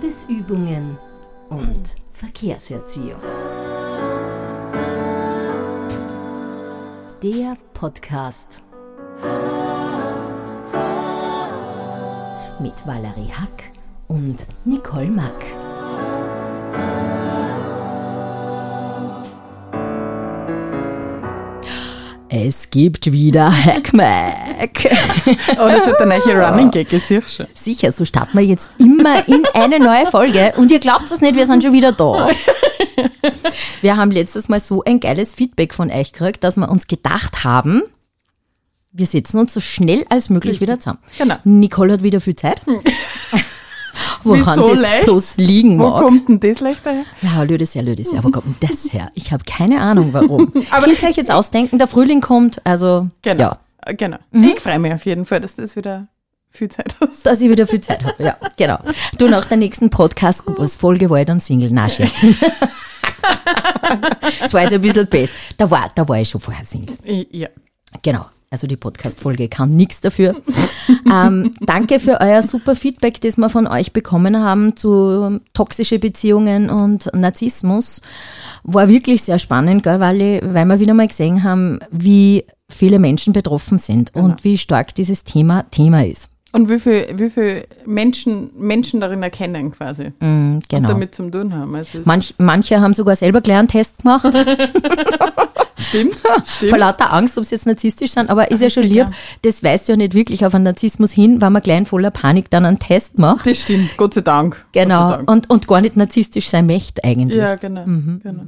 Liebesübungen und Verkehrserziehung. Der Podcast mit Valerie Hack und Nicole Mack. Es gibt wieder Hackmack. Oh, das wird der neue Running Gag, ist sicher schon. Sicher, so starten wir jetzt immer in eine neue Folge. Und ihr glaubt es nicht, wir sind schon wieder da. Wir haben letztes Mal so ein geiles Feedback von euch gekriegt, dass wir uns gedacht haben, wir setzen uns so schnell als möglich wieder zusammen. Genau. Nicole hat wieder viel Zeit. Woran Wieso das leicht? bloß liegen Wo mag. kommt denn das leicht daher? Ja, lödes her, lödes her. Wo kommt denn das her? Ich habe keine Ahnung, warum. Aber- Könnt ihr euch jetzt ausdenken, der Frühling kommt, also Genau. ja, Äh, Genau. Mhm. Ich freue mich auf jeden Fall, dass das wieder viel Zeit hast. dass ich wieder viel Zeit habe. Ja, genau. Du nach der nächsten Podcast, was Folge war dann Single. Na, Scherz. Das war jetzt ein bisschen besser. Da war, da war ich schon vorher Single. Ja. Genau. Also die Podcast-Folge kann nichts dafür. ähm, danke für euer super Feedback, das wir von euch bekommen haben zu toxische Beziehungen und Narzissmus. War wirklich sehr spannend, gell, weil, weil wir wieder mal gesehen haben, wie viele Menschen betroffen sind und wie stark dieses Thema Thema ist. Und wie viel, wie viel Menschen, Menschen darin erkennen quasi Mm, und genau. damit zum tun haben. Also Manch, manche haben sogar selber gleich einen Test gemacht, stimmt, vor stimmt. lauter Angst, ob sie jetzt narzisstisch sind, aber ist ja schon lieb, ja. das weist ja nicht wirklich auf einen Narzissmus hin, wenn man gleich in voller Panik dann einen Test macht. Das stimmt, Gott sei Dank. Genau, sei Dank. und, und gar nicht narzisstisch sein möchte eigentlich. Ja, genau. Mhm. genau.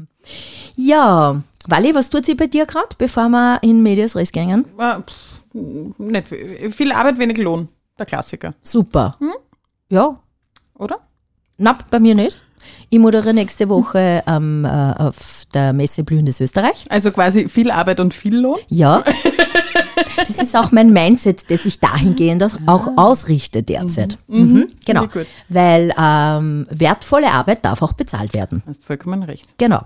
Ja, Wally, was tut sie bei dir gerade, bevor wir in Medias Res gehen? Ah, pff, Nicht viel. viel Arbeit, wenig Lohn. Der Klassiker, Super. Ja, oder? na, bei mir nicht. Ich moderiere nächste Woche ähm, äh, auf der Messe Blühendes Österreich. Also quasi viel Arbeit und viel Lohn. Ja. Das ist auch mein Mindset, das ich dahingehend aus- auch ausrichte derzeit. Mhm. Genau. Finde ich gut. Weil ähm, wertvolle Arbeit darf auch bezahlt werden. Hast vollkommen recht. Genau.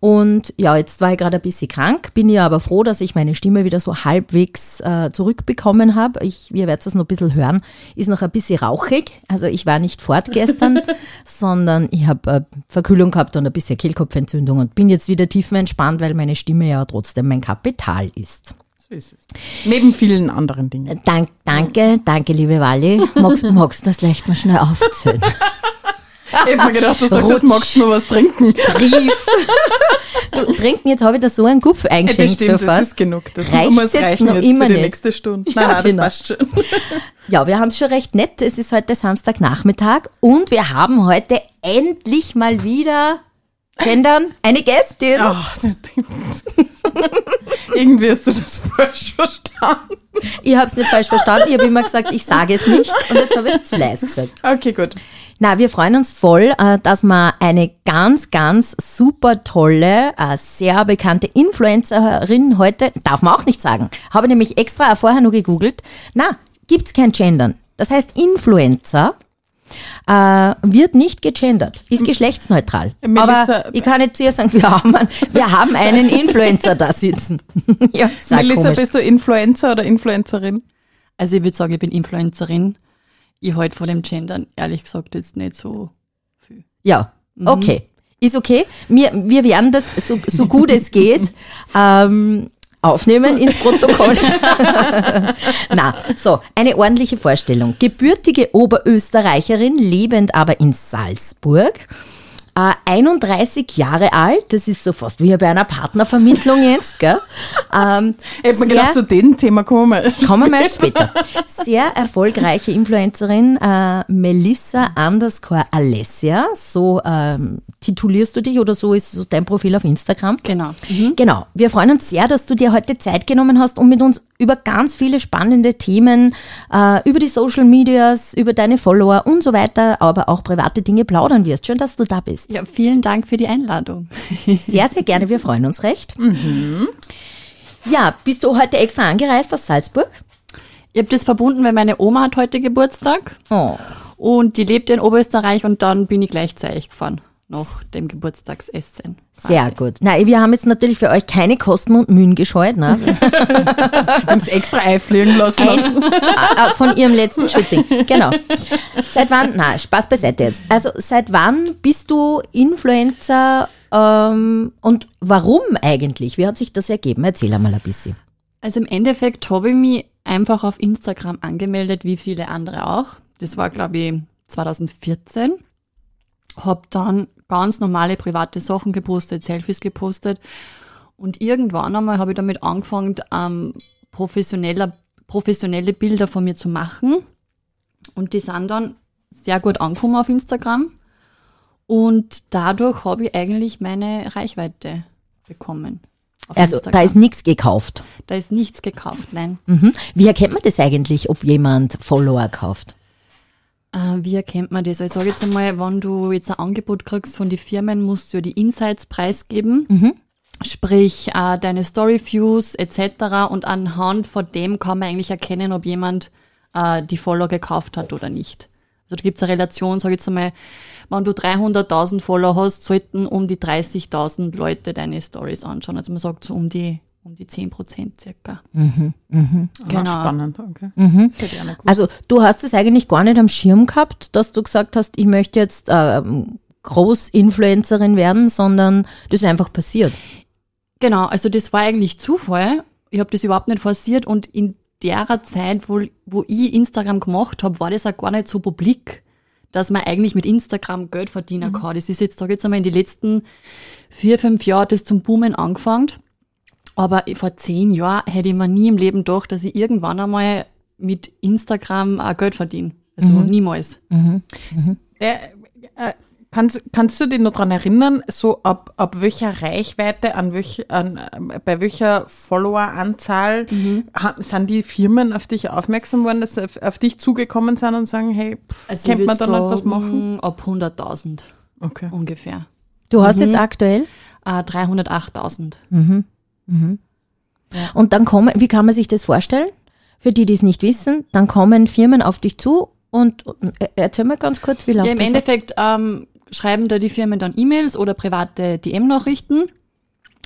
Und ja, jetzt war ich gerade ein bisschen krank, bin ja aber froh, dass ich meine Stimme wieder so halbwegs äh, zurückbekommen habe. Ich, ihr werdet das noch ein bisschen hören, ist noch ein bisschen rauchig. Also ich war nicht fort gestern, sondern ich habe äh, Verkühlung gehabt und ein bisschen Kehlkopfentzündung und bin jetzt wieder tiefenentspannt, weil meine Stimme ja trotzdem mein Kapital ist. So ist es. Neben vielen anderen Dingen. Dank, danke, danke, liebe Wally. Magst, magst du das leicht mal schnell aufzählen? Ich hab mir gedacht, du sagst, Rutsch. magst du noch was trinken. Trief. Du, trinken, jetzt habe ich da so einen Kupf Ja, eingeschenkt das stimmt, schon das fast. ist genug. Das Reicht's muss jetzt reichen noch jetzt immer für die nicht? nächste Stunde. Ja, Nein, nein, genau. das passt schon. Ja, wir haben es schon recht nett. Es ist heute Samstagnachmittag und wir haben heute endlich mal wieder Gendern eine Gästin. Ach, das stimmt. Irgendwie hast du das falsch verstanden. Ich habe es nicht falsch verstanden. Ich habe immer gesagt, ich sage es nicht und jetzt habe ich es zu Fleiß gesagt. Okay, gut. Na, wir freuen uns voll, äh, dass wir eine ganz, ganz super tolle, äh, sehr bekannte Influencerin heute, darf man auch nicht sagen, habe nämlich extra vorher nur gegoogelt. Na, gibt's kein Gendern. Das heißt, Influencer äh, wird nicht gegendert, ist geschlechtsneutral. Melissa- Aber ich kann nicht zu ihr sagen, wir haben, einen- wir haben einen Influencer da sitzen. ja, sag Melissa, komisch. bist du Influencer oder Influencerin? Also ich würde sagen, ich bin Influencerin. Ich halte von dem Gendern ehrlich gesagt jetzt nicht so viel. Ja, okay. Ist okay. Wir, wir werden das so, so gut es geht ähm, aufnehmen ins Protokoll. Na, so, eine ordentliche Vorstellung. Gebürtige Oberösterreicherin, lebend aber in Salzburg. Äh, 31 Jahre alt, das ist so fast wie bei einer Partnervermittlung jetzt, gell? Ähm, mir sehr- gedacht, zu dem Thema kommen wir. Kommen wir später. Sehr erfolgreiche Influencerin, äh, Melissa underscore Alessia, so ähm, titulierst du dich oder so ist so dein Profil auf Instagram. Genau. Genau. Wir freuen uns sehr, dass du dir heute Zeit genommen hast, um mit uns über ganz viele spannende Themen, äh, über die Social Medias, über deine Follower und so weiter, aber auch private Dinge plaudern wirst. Schön, dass du da bist. Ja, vielen Dank für die Einladung. Sehr, sehr gerne. Wir freuen uns recht. Ja, bist du heute extra angereist aus Salzburg? Ich habe das verbunden, weil meine Oma hat heute Geburtstag Oh. und die lebt in Oberösterreich und dann bin ich gleich zu euch gefahren. Nach dem Geburtstagsessen. Sehr quasi. gut. Na, wir haben jetzt natürlich für euch keine Kosten und Mühen gescheut, ne? Wir haben es extra einfliegen lassen. Ein, äh, von ihrem letzten Shooting. Genau. Seit wann? Na, Spaß beiseite jetzt. Also seit wann bist du Influencer ähm, und warum eigentlich? Wie hat sich das ergeben? Erzähl einmal ein bisschen. Also im Endeffekt habe ich mich einfach auf Instagram angemeldet, wie viele andere auch. Das war, glaube ich, 2014. Habe dann ganz normale private Sachen gepostet, Selfies gepostet. Und irgendwann einmal habe ich damit angefangen, ähm, professioneller, professionelle Bilder von mir zu machen. Und die sind dann sehr gut angekommen auf Instagram. Und dadurch habe ich eigentlich meine Reichweite bekommen. Also da Instagram. ist nichts gekauft. da ist nichts gekauft, nein. Mhm. Wie erkennt man das eigentlich, ob jemand Follower kauft? Äh, wie erkennt man das? Also ich sage jetzt einmal, wenn du jetzt ein Angebot kriegst von den Firmen, musst du ja die Insights preisgeben. Sprich, äh, deine Story-Views etc. Und anhand von dem kann man eigentlich erkennen, ob jemand äh, die Follower gekauft hat oder nicht. Also da gibt es eine Relation, sage ich jetzt einmal, wenn du 300.000 Follower hast, sollten um die 30.000 Leute deine Stories anschauen. Also man sagt so um die, um die 10 Prozent circa. Genau. Genau. Spannend, okay. Das hätte ich auch nicht gewusst. Also du hast es eigentlich gar nicht am Schirm gehabt, dass du gesagt hast, ich möchte jetzt ähm, Großinfluencerin werden, sondern das ist einfach passiert. Genau, also das war eigentlich Zufall. Ich habe das überhaupt nicht forciert und in der Zeit, wo, wo ich Instagram gemacht habe, war das auch gar nicht so publik, dass man eigentlich mit Instagram Geld verdienen kann. Das ist jetzt, sag ich jetzt einmal, in den letzten vier, fünf Jahren das zum Boomen angefangen. Aber vor zehn Jahren hätte ich mir nie im Leben gedacht, dass ich irgendwann einmal mit Instagram auch Geld verdiene. Also niemals. Ja, äh, kannst, kannst du dich noch daran erinnern, so ab, ab welcher Reichweite, an welch, an, äh, bei welcher Followeranzahl ha- sind die Firmen auf dich aufmerksam worden, dass sie auf, auf dich zugekommen sind und sagen, hey, pff, Also könnte man da noch was machen? Ab 100.000 Okay. ungefähr. Du hast jetzt aktuell Äh, 308.000. und dann kommen, wie kann man sich das vorstellen? Für die, die es nicht wissen, dann kommen Firmen auf dich zu und äh, erzähl mal ganz kurz, wie läuft Ja, im? Endeffekt ähm, schreiben da die Firmen dann E-Mails oder private DM-Nachrichten,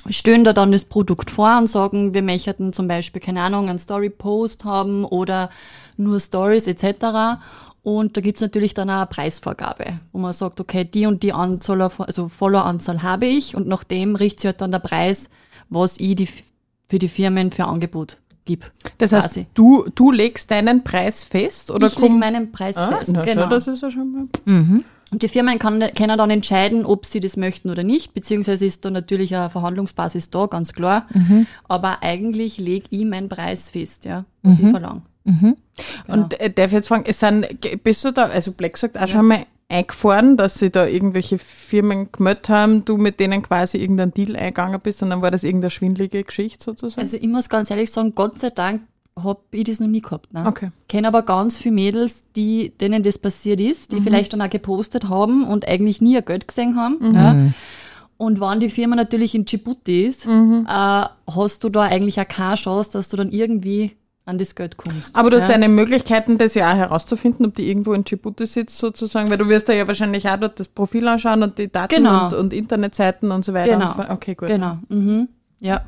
stellen da dann das Produkt vor und sagen, wir möchten zum Beispiel, keine Ahnung, einen Story-Post haben oder nur Stories etc. Und da gibt's natürlich dann auch eine Preisvorgabe, wo man sagt, okay, die und die Anzahl, also Follower-Anzahl habe ich und nach dem richtet sich halt dann der Preis, was ich die, für die Firmen für Angebot gebe. Das heißt, quasi. du, du legst deinen Preis fest oder ich lege kommt- meinen Preis Ah, fest. schau, genau. das ist ja schon mal. Und die Firmen kann, können dann entscheiden, ob sie das möchten oder nicht, beziehungsweise ist da natürlich eine Verhandlungsbasis da, ganz klar. Aber eigentlich lege ich meinen Preis fest, ja, was ich verlange. Und äh, darf ich jetzt fragen, es sind, bist du da, also Black sagt auch schon mal eingefahren, dass sie da irgendwelche Firmen gemeldet haben, du mit denen quasi irgendeinen Deal eingegangen bist und dann war das irgendeine schwindelige Geschichte sozusagen? Also ich muss ganz ehrlich sagen, Gott sei Dank habe ich das noch nie gehabt. Ne? Okay. Kenne aber ganz viele Mädels, die, denen das passiert ist, die vielleicht dann auch gepostet haben und eigentlich nie ein Geld gesehen haben. Ja. Und wenn die Firma natürlich in Djibouti ist, äh, hast du da eigentlich auch keine Chance, dass du dann irgendwie an das Geld kommst. Aber du hast ja. deine Möglichkeiten, das ja auch herauszufinden, ob die irgendwo in Djibouti sitzt sozusagen, weil du wirst da ja wahrscheinlich auch dort das Profil anschauen und die Daten Genau. und, und Internetseiten und so weiter. Genau. Und so. Okay, gut. Genau. Mhm. Ja,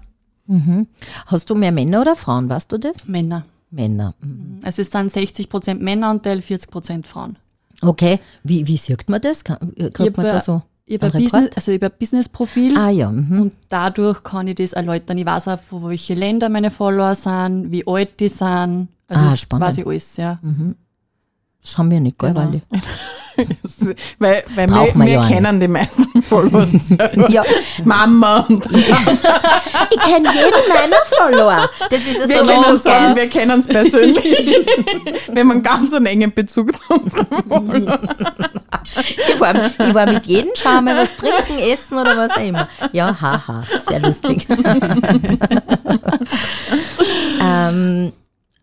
Hast du mehr Männer oder Frauen, weißt du das? Männer. Männer. mhm. Also es sind 60% Männeranteil, 40% Frauen. Okay, wie, wie sieht man das? Äh, kriegt man da so Ich habe einen ein, Business, also ein Business-Profil Ah ja, mhm. und dadurch kann ich das erläutern. Ich weiß auch, von welche Länder meine Follower sind, wie alt die sind. Also Ah, spannend. weiß ich alles, ja. das haben wir nicht, gell, Genau. Waldi? Weil, weil Brauchen wir, wir ja kennen die meisten Followers. selber. Ja, Mama und ich kenne jeden meiner Follower. Das ist wir so können sagen, wir kennen es persönlich. wir haben einen ganz einen engen Bezug zu unseren Followern. Ich war, ich war mit jedem Schau mal was trinken, essen oder was auch immer. Ja, haha, sehr lustig. ähm,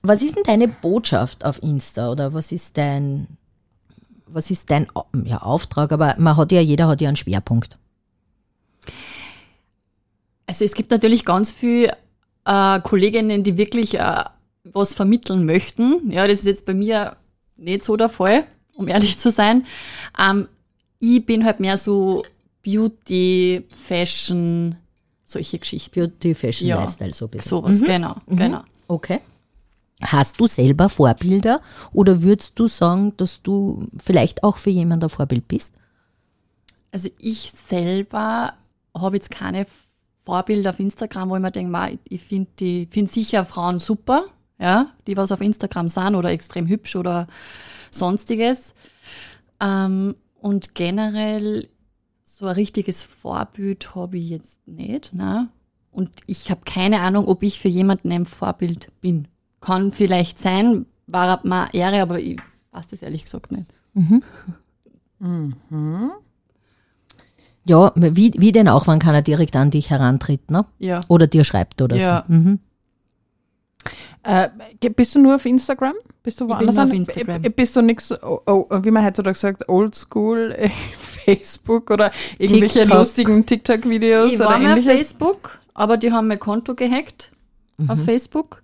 was ist denn deine Botschaft auf Insta oder was ist dein, was ist dein ja, Auftrag? Aber man hat ja, jeder hat ja einen Schwerpunkt. Also es gibt natürlich ganz viele äh, Kolleginnen, die wirklich äh, was vermitteln möchten. Ja, das ist jetzt bei mir nicht so der Fall, um ehrlich zu sein. Ähm, ich bin halt mehr so Beauty, Fashion, solche Geschichten. Beauty, Fashion, Ja. Lifestyle, so ein bisschen. Sowas, genau, genau. Okay. Hast du selber Vorbilder oder würdest du sagen, dass du vielleicht auch für jemanden ein Vorbild bist? Also ich selber habe jetzt keine Vorbilder auf Instagram, wo ich mir denke, "Ma, ich finde find sicher Frauen super, ja, die was auf Instagram sind oder extrem hübsch oder sonstiges. Ähm, und generell so ein richtiges Vorbild habe ich jetzt nicht. Ne? Und ich habe keine Ahnung, ob ich für jemanden ein Vorbild bin. Kann vielleicht sein, war mir Ehre, aber ich weiß das ehrlich gesagt nicht. Ja, wie, wie denn auch, wann kann er direkt an dich herantritt, ne? Ja. Oder dir schreibt oder Ja. so. Mhm. Äh, bist du nur auf Instagram? Bist du bin woanders? nur auf? Instagram. B- Bist du nix, oh, oh, wie man heutzutage sagt, oldschool, äh, Facebook oder irgendwelche TikTok. lustigen TikTok-Videos Ich oder war mal auf ähnliches? Facebook, aber die haben mein Konto gehackt auf Mhm. Facebook.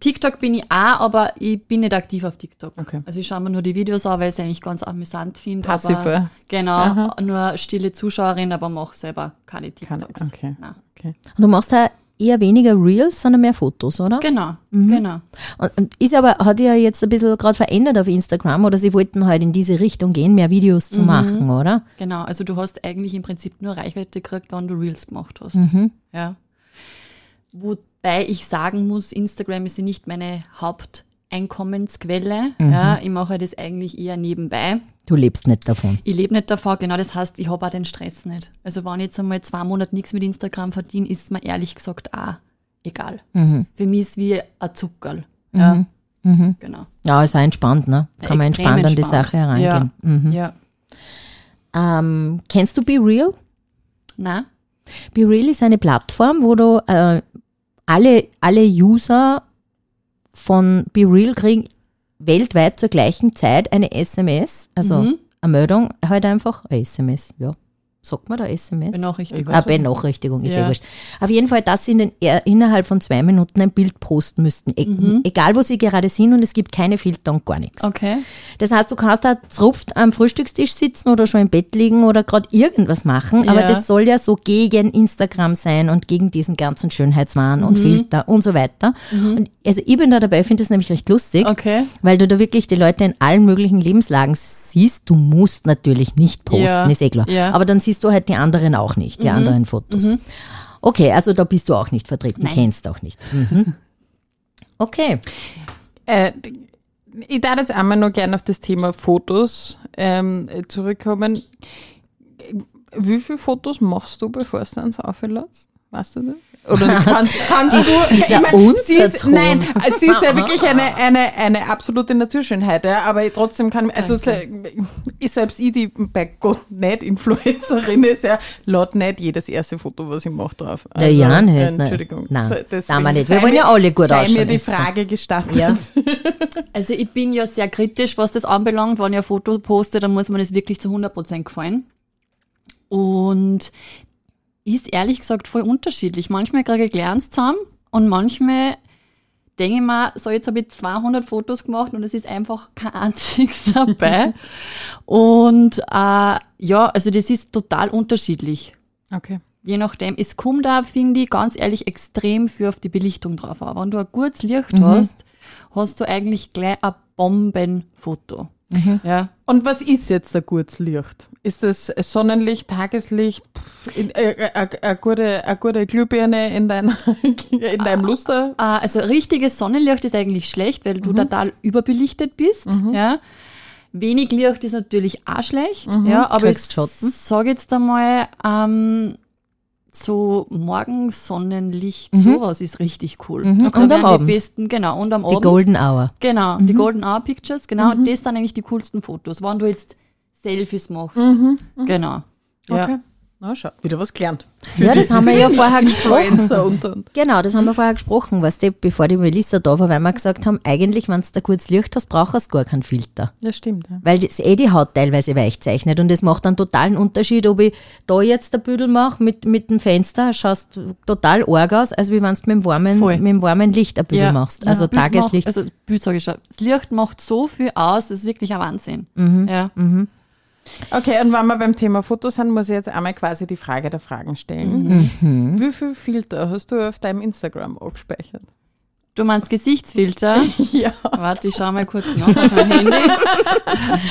TikTok bin ich auch, aber ich bin nicht aktiv auf TikTok. Okay. Also ich schaue mir nur die Videos an, weil ich es eigentlich ganz amüsant finde. Passive. Genau, Aha. nur stille Zuschauerin, aber mache selber keine TikToks. okay. Nein. Okay. Und du machst da eher weniger Reels, sondern mehr Fotos, oder? Genau, Mhm. genau. Und, ist aber, hat ja jetzt ein bisschen gerade verändert auf Instagram oder sie wollten halt in diese Richtung gehen, mehr Videos Mhm. zu machen, oder? Genau, also du hast eigentlich im Prinzip nur Reichweite gekriegt, wenn du Reels gemacht hast. Mhm. Ja. Wobei ich sagen muss, Instagram ist ja nicht meine Haupteinkommensquelle. Mhm. Ja, ich mache das eigentlich eher nebenbei. Du lebst nicht davon. Ich lebe nicht davon, genau das heißt, ich habe auch den Stress nicht. Also wenn ich jetzt einmal zwei Monate nichts mit Instagram verdiene, ist mir ehrlich gesagt auch egal. Mhm. Für mich ist es wie ein Zuckerl. Ja, genau. Ja, ist auch entspannt, ne? Ja, Kann man extrem entspannt an die entspannt. Sache herangehen. Mhm. Ja. Ähm, kennst du Be Real? Na, Be Real ist eine Plattform, wo du äh, alle, alle User von Be Real kriegen weltweit zur gleichen Zeit eine SMS, also Mhm. eine Meldung, halt einfach eine SMS, ja. Sagt man da SMS? Benachrichtigung. Ah, Benachrichtigung, ist ja. Wurscht. Auf jeden Fall, dass sie in den, eher innerhalb von zwei Minuten ein Bild posten müssten. E Mhm. Egal, wo sie gerade sind und es gibt keine Filter und gar nichts. okay. Das heißt, du kannst da zrupft am Frühstückstisch sitzen oder schon im Bett liegen oder gerade irgendwas machen, aber Ja. das soll ja so gegen Instagram sein und gegen diesen ganzen Schönheitswahn Mhm. und Filter und so weiter. Und also ich bin da dabei, finde das nämlich recht lustig, Okay. weil du da wirklich die Leute in allen möglichen Lebenslagen siehst. Du musst natürlich nicht posten, Ja. ist eh klar. Ja. Mhm. Aber dann siehst du halt die anderen auch nicht, die anderen Fotos. Okay, also da bist du auch nicht vertreten, Nein. kennst auch nicht. Mhm. Okay. Äh, ich darf jetzt einmal noch gerne auf das Thema Fotos ähm, zurückkommen. Wie viele Fotos machst du, bevor es dann auflässt? Weißt du das? Oder kannst, kannst du, dieser sie ist, Unterton. nein, sie ist ja wirklich eine, eine, eine absolute Naturschönheit, ja, aber trotzdem kann, also ich selbst ich, die bei Gott nicht Influencerin ist, ja, lad nicht jedes erste Foto, was ich mache, drauf. Also, Ja, ja, nicht, äh, nein. Entschuldigung. Nein, deswegen man nicht. Wir sei wollen ja mir- alle gut sei ausschauen, mir die ist so. Frage gestattet. Ja. Also ich bin ja sehr kritisch, was das anbelangt. Wenn ich ein Foto poste, dann muss man das wirklich zu 100% gefallen. Und ist ehrlich gesagt voll unterschiedlich. Manchmal kriege ich Glanz zusammen und manchmal denke ich mir, so jetzt habe ich 200 Fotos gemacht und es ist einfach kein einziges dabei. und äh, ja, also das ist total unterschiedlich. Okay. Je nachdem. Es kommt da, finde ich, ganz ehrlich extrem für auf die Belichtung drauf an. Wenn du ein gutes Licht hast, hast du eigentlich gleich ein Bombenfoto. Ja. Und was ist jetzt ein gutes Licht? Ist das Sonnenlicht, Tageslicht, äh, äh, äh, eine gute, eine gute Glühbirne in, deiner, in deinem Luster? Äh, Also richtiges Sonnenlicht ist eigentlich schlecht, weil du total überbelichtet bist. Ja. Wenig Licht ist natürlich auch schlecht, ja, aber ich Kriegst Schatten. sage jetzt einmal, ähm, so Morgensonnenlicht, sowas ist richtig cool. Mhm. Und am Abend. Die besten, genau, und am Die Abend. Golden Hour. Genau, die Golden Hour Pictures, genau, das sind eigentlich die coolsten Fotos, wenn du jetzt Selfies machst. Genau. Ja. Na, schau, wieder was gelernt. Ja, das haben wir ja vorher gesprochen. Und, und. Genau, das haben wir vorher gesprochen, weißt du, bevor die Melissa da war, weil wir gesagt haben, eigentlich, wenn du da kurz Licht hast, brauchst du gar keinen Filter. Ja, stimmt. Ja. Weil das eh die Haut teilweise weich zeichnet und es macht einen totalen Unterschied, ob ich da jetzt der Büdel mache mit, mit dem Fenster, schaust total arg aus, als wie wenn du mit dem warmen, Voll. mit dem warmen Licht ein Büdel machst. Also das Bild Tageslicht. Macht, also Bild sage ich schon. Das Licht macht so viel aus, das ist wirklich ein Wahnsinn. Mhm. Ja. Okay, und wenn wir beim Thema Fotos sind, muss ich jetzt einmal quasi die Frage der Fragen stellen. Mhm. Wie viel Filter hast du auf deinem Instagram abgespeichert? Du meinst Gesichtsfilter? Ja. Warte, ich schau mal kurz nach auf mein Handy.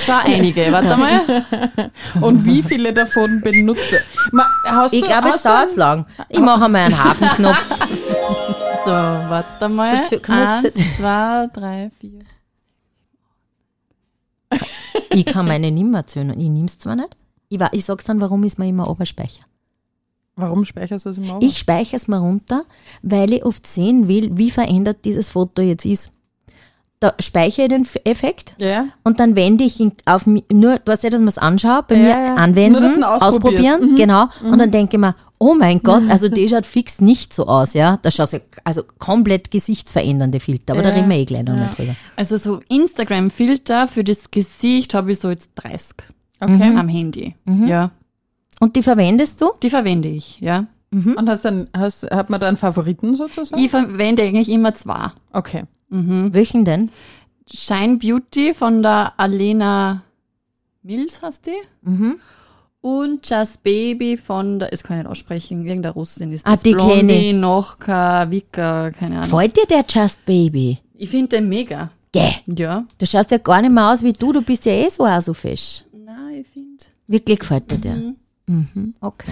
Schau einige, warte mal. Und wie viele davon benutze? Ma, hast Ich glaube, jetzt dauert es lang. Ich mache einmal einen Hafenknopf. So, warte mal. So, Eins, zwei, drei, vier. Ich kann meine nicht mehr zählen. Ich nehme es zwar nicht. Ich, wa- ich sag's dann, warum es mir immer oberspeicher. Warum speicherst du das im Auge? Ich speichere es mir runter, weil ich oft sehen will, wie verändert dieses Foto jetzt ist. Da speichere ich den Effekt ja. und dann wende ich ihn auf mich, nur, du weißt ja, dass man es anschaut, bei Ja, mir ja. anwenden, Nur, ausprobieren, genau. Und dann denke ich mir, oh mein Gott, also die schaut fix nicht so aus, ja. Da schaut ja, also komplett gesichtsverändernde Filter, aber da Ja. reden wir eh gleich noch mal drüber. Also so Instagram-Filter für das Gesicht habe ich so jetzt 30 Okay. am Handy. Mhm. Ja, Und die verwendest du? die verwende ich, ja. Und hast dann, hast, hat man da einen Favoriten sozusagen? Ich verwende eigentlich immer zwei. Okay. Welchen denn? Shine Beauty von der Alena Mills heißt die. Mhm. Und Just Baby von der, das kann ich nicht aussprechen, irgendeine Russin ist Ah, das. die kenn Blondie, ich. Nochka, Vika, keine Ahnung. Gefällt dir der Just Baby? Ich finde den mega. Gäh. Ja. Du schaust ja gar nicht mehr aus wie du, du bist ja eh so auch so fesch. Nein, ich finde. Wirklich gefällt dir der? Mhm. Okay.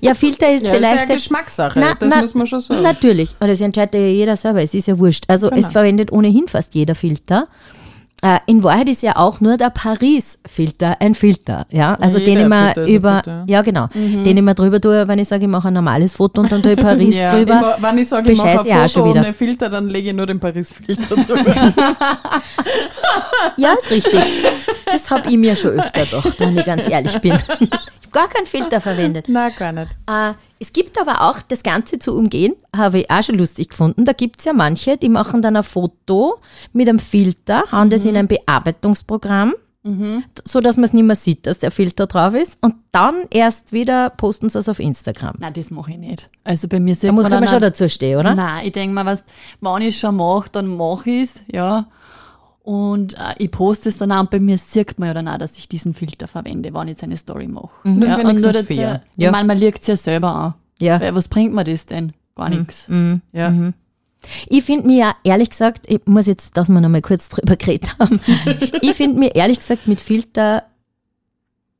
Ja, Filter ist Ja, vielleicht. das ist ja Geschmackssache. Na, das na, muss man schon sagen. Natürlich. Aber das entscheidet ja jeder selber. Es ist ja wurscht. Also es Genau. verwendet ohnehin fast jeder Filter. Äh, in Wahrheit ist ja auch nur der Paris-Filter ein Filter. Ja, also Jeder den ich mir ein über, Filter, ja genau, den ich mir drüber tue, wenn ich sage, ich mache ein normales Foto und dann tue ich Paris ja, drüber. Immer, wenn ich sage, ich mache bescheiße ich auch ein schon Foto wieder. ohne Filter, dann lege ich nur den Paris-Filter drüber. Ja, ist richtig. Das habe ich mir schon öfter gedacht, wenn ich ganz ehrlich bin. Ich habe gar keinen Filter verwendet. Nein, gar nicht. Äh, es gibt aber auch, das Ganze zu umgehen, habe ich auch schon lustig gefunden. Da gibt es ja manche, die machen dann ein Foto mit einem Filter, hauen das in ein Bearbeitungsprogramm, so dass man es nicht mehr sieht, dass der Filter drauf ist. Und dann erst wieder posten sie es auf Instagram. Nein, das mache ich nicht. Also bei mir sieht Da muss man schon dazu stehen, oder? Nein, ich denke mal, was, wenn ich schon mache, dann mache ich es, ja. Und äh, ich poste es dann auch und bei mir sieht man ja dann auch, dass ich diesen Filter verwende, wenn ich jetzt eine Story mache. Das ist Ja, und nur dazu, fair. ich Ja. meine, man liegt es ja selber an. Ja. Weil Was bringt mir das denn? Gar nichts. Ja. Ich finde mir ja ehrlich gesagt, ich muss jetzt, dass wir noch mal kurz drüber geredet haben, ich finde mir ehrlich gesagt mit Filter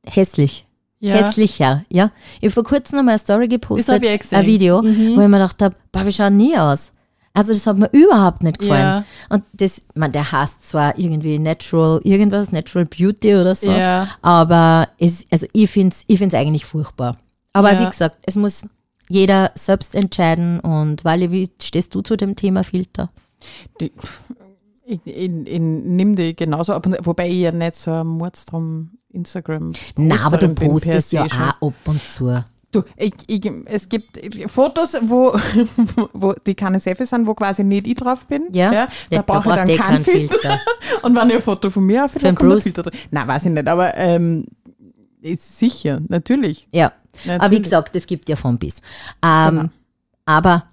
hässlich. Ja. Hässlicher, ja. Ich habe vor kurzem noch mal eine Story gepostet, Das ein Video, wo ich mir gedacht habe, boah, wir schauen nie aus. Also das hat mir überhaupt nicht gefallen. Ja. Und das, man, der heißt zwar irgendwie Natural, irgendwas, Natural Beauty oder so, Ja. aber es, also ich finde es ich find's eigentlich furchtbar. Aber Ja. wie gesagt, es muss jeder selbst entscheiden und Wally, wie stehst du zu dem Thema Filter? Die, ich, ich, ich nimm die genauso ab, wobei ich ja nicht so ein Mordstrom Instagram Na, aber du postest ja schon. auch ab und zu. Du, ich, ich, es gibt Fotos, wo, wo die keine Selfie sind, wo quasi nicht ich drauf bin. Ja, da da brauche ich brauchst dann eh keinen Filter. Filter. Und wenn ich ein Foto von mir den dann kommt Bruce? ein Filter drin. Nein, weiß ich nicht, aber ähm, ist sicher, natürlich. Ja. Aber wie Natürlich. gesagt, es gibt ja von bis. Ähm, Genau. Aber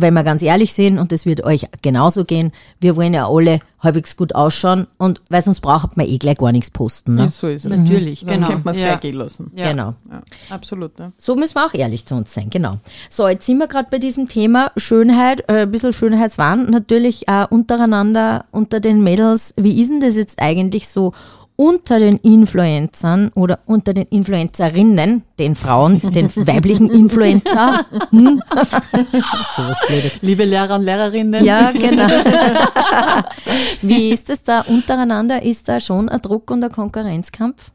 wenn wir ganz ehrlich sind, und das wird euch genauso gehen, wir wollen ja alle halbwegs gut ausschauen und weil sonst braucht man eh gleich gar nichts posten. Ne? Ist so ist es. Natürlich, Dann genau. könnte man es Ja. gleich gehen lassen. Ja. Genau. Ja, absolut. Ja. So müssen wir auch ehrlich zu uns sein, genau. So, jetzt sind wir gerade bei diesem Thema Schönheit, äh, ein bisschen Schönheitswahn, natürlich äh, untereinander, unter den Mädels. Wie ist denn das jetzt eigentlich so unter den Influencern oder unter den Influencerinnen, den Frauen, den weiblichen Influencer? Hm? so was Blödes. Liebe Lehrer und Lehrerinnen. Ja, genau. Wie ist es da untereinander? Ist da schon ein Druck und ein Konkurrenzkampf?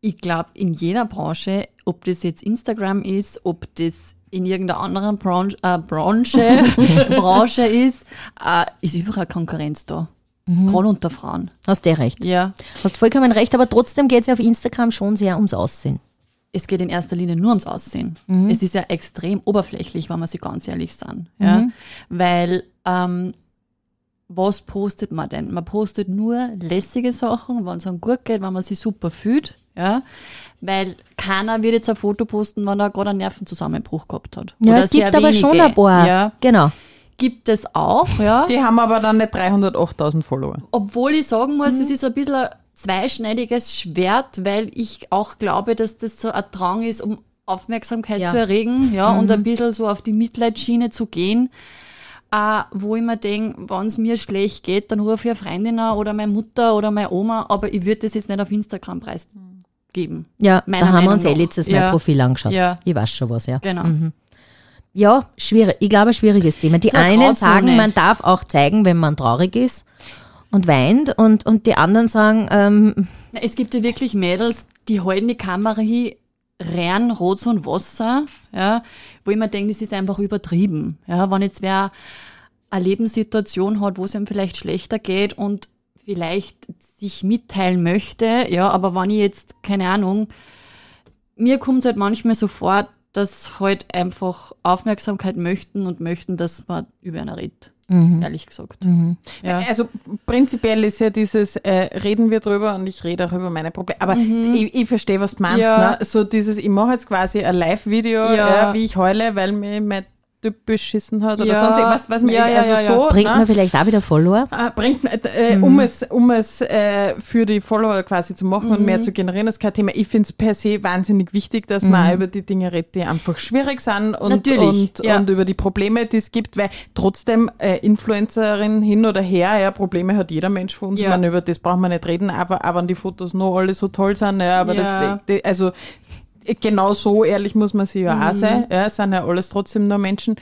Ich glaube, in jeder Branche, ob das jetzt Instagram ist, ob das in irgendeiner anderen Branche, äh, Branche, Branche ist, äh, ist überall Konkurrenz da. Gerade unter Frauen. Hast du recht. Ja. Hast vollkommen recht, aber trotzdem geht es ja auf Instagram schon sehr ums Aussehen. Es geht in erster Linie nur ums Aussehen. Es ist ja extrem oberflächlich, wenn wir sich ganz ehrlich sind. Ja? Weil, ähm, was postet man denn? Man postet nur lässige Sachen, wenn es einem gut geht, wenn man sich super fühlt. Ja? Weil keiner wird jetzt ein Foto posten, wenn er gerade einen Nervenzusammenbruch gehabt hat. Ja, Oder es gibt aber schon wenige. ein paar. Ja, Genau. Gibt es auch, ja. Die haben aber dann nicht 308.000 Follower. Obwohl ich sagen muss, Mhm. das ist so ein bisschen zweischneidiges Schwert, weil ich auch glaube, dass das so ein Drang ist, um Aufmerksamkeit Ja. zu erregen, ja, und ein bisschen so auf die Mitleidsschiene zu gehen. Äh, wo ich mir denke, wenn es mir schlecht geht, dann rufe ich eine Freundin an oder meine Mutter oder meine Oma, aber ich würde das jetzt nicht auf Instagram preisgeben. Ja, da haben wir uns eh Meinung letztes Ja. Mal Profil angeschaut. Ja. Ich weiß schon was, ja. Genau. Ja, schwierig. Ich glaube, ein schwieriges Thema. Die einen sagen, man darf auch zeigen, wenn man traurig ist und weint und, und die anderen sagen, ähm, Es gibt ja wirklich Mädels, die halten die Kamera hin, rein Rot und Wasser, ja, wo ich mir denke, das ist einfach übertrieben. Ja, wenn jetzt wer eine Lebenssituation hat, wo es ihm vielleicht schlechter geht und vielleicht sich mitteilen möchte, ja, aber wenn ich jetzt, keine Ahnung, mir kommt es halt manchmal so vor, dass halt einfach Aufmerksamkeit möchten und möchten, dass man über einen redet. Ehrlich gesagt. Ja. Also prinzipiell ist ja dieses, äh, reden wir drüber und ich rede auch über meine Probleme. Aber ich, ich verstehe, was du meinst. Ja. Ne? So dieses, ich mache jetzt quasi ein Live-Video, Ja. ja. wie ich heule, weil mir mein Typ beschissen hat oder Ja. sonst irgendwas, was mir Ja, ja, also ja, ja. so bringt ne? man vielleicht auch wieder Follower? Ah, bringt äh, um es, um es äh, für die Follower quasi zu machen und Mhm. mehr zu generieren, ist kein Thema. Ich finde es per se wahnsinnig wichtig, dass man auch über die Dinge redet, die einfach schwierig sind und, Mhm. Natürlich, und, ja. und über die Probleme, die es gibt, weil trotzdem äh, Influencerin hin oder her, ja, Probleme hat jeder Mensch von uns. Meine, über das brauchen wir nicht reden, aber, aber wenn die Fotos noch alle so toll sind, ja, aber Ja. das, die, also genau so ehrlich muss man sich ja Mhm. auch sein. Ja, es sind ja alles trotzdem nur Menschen.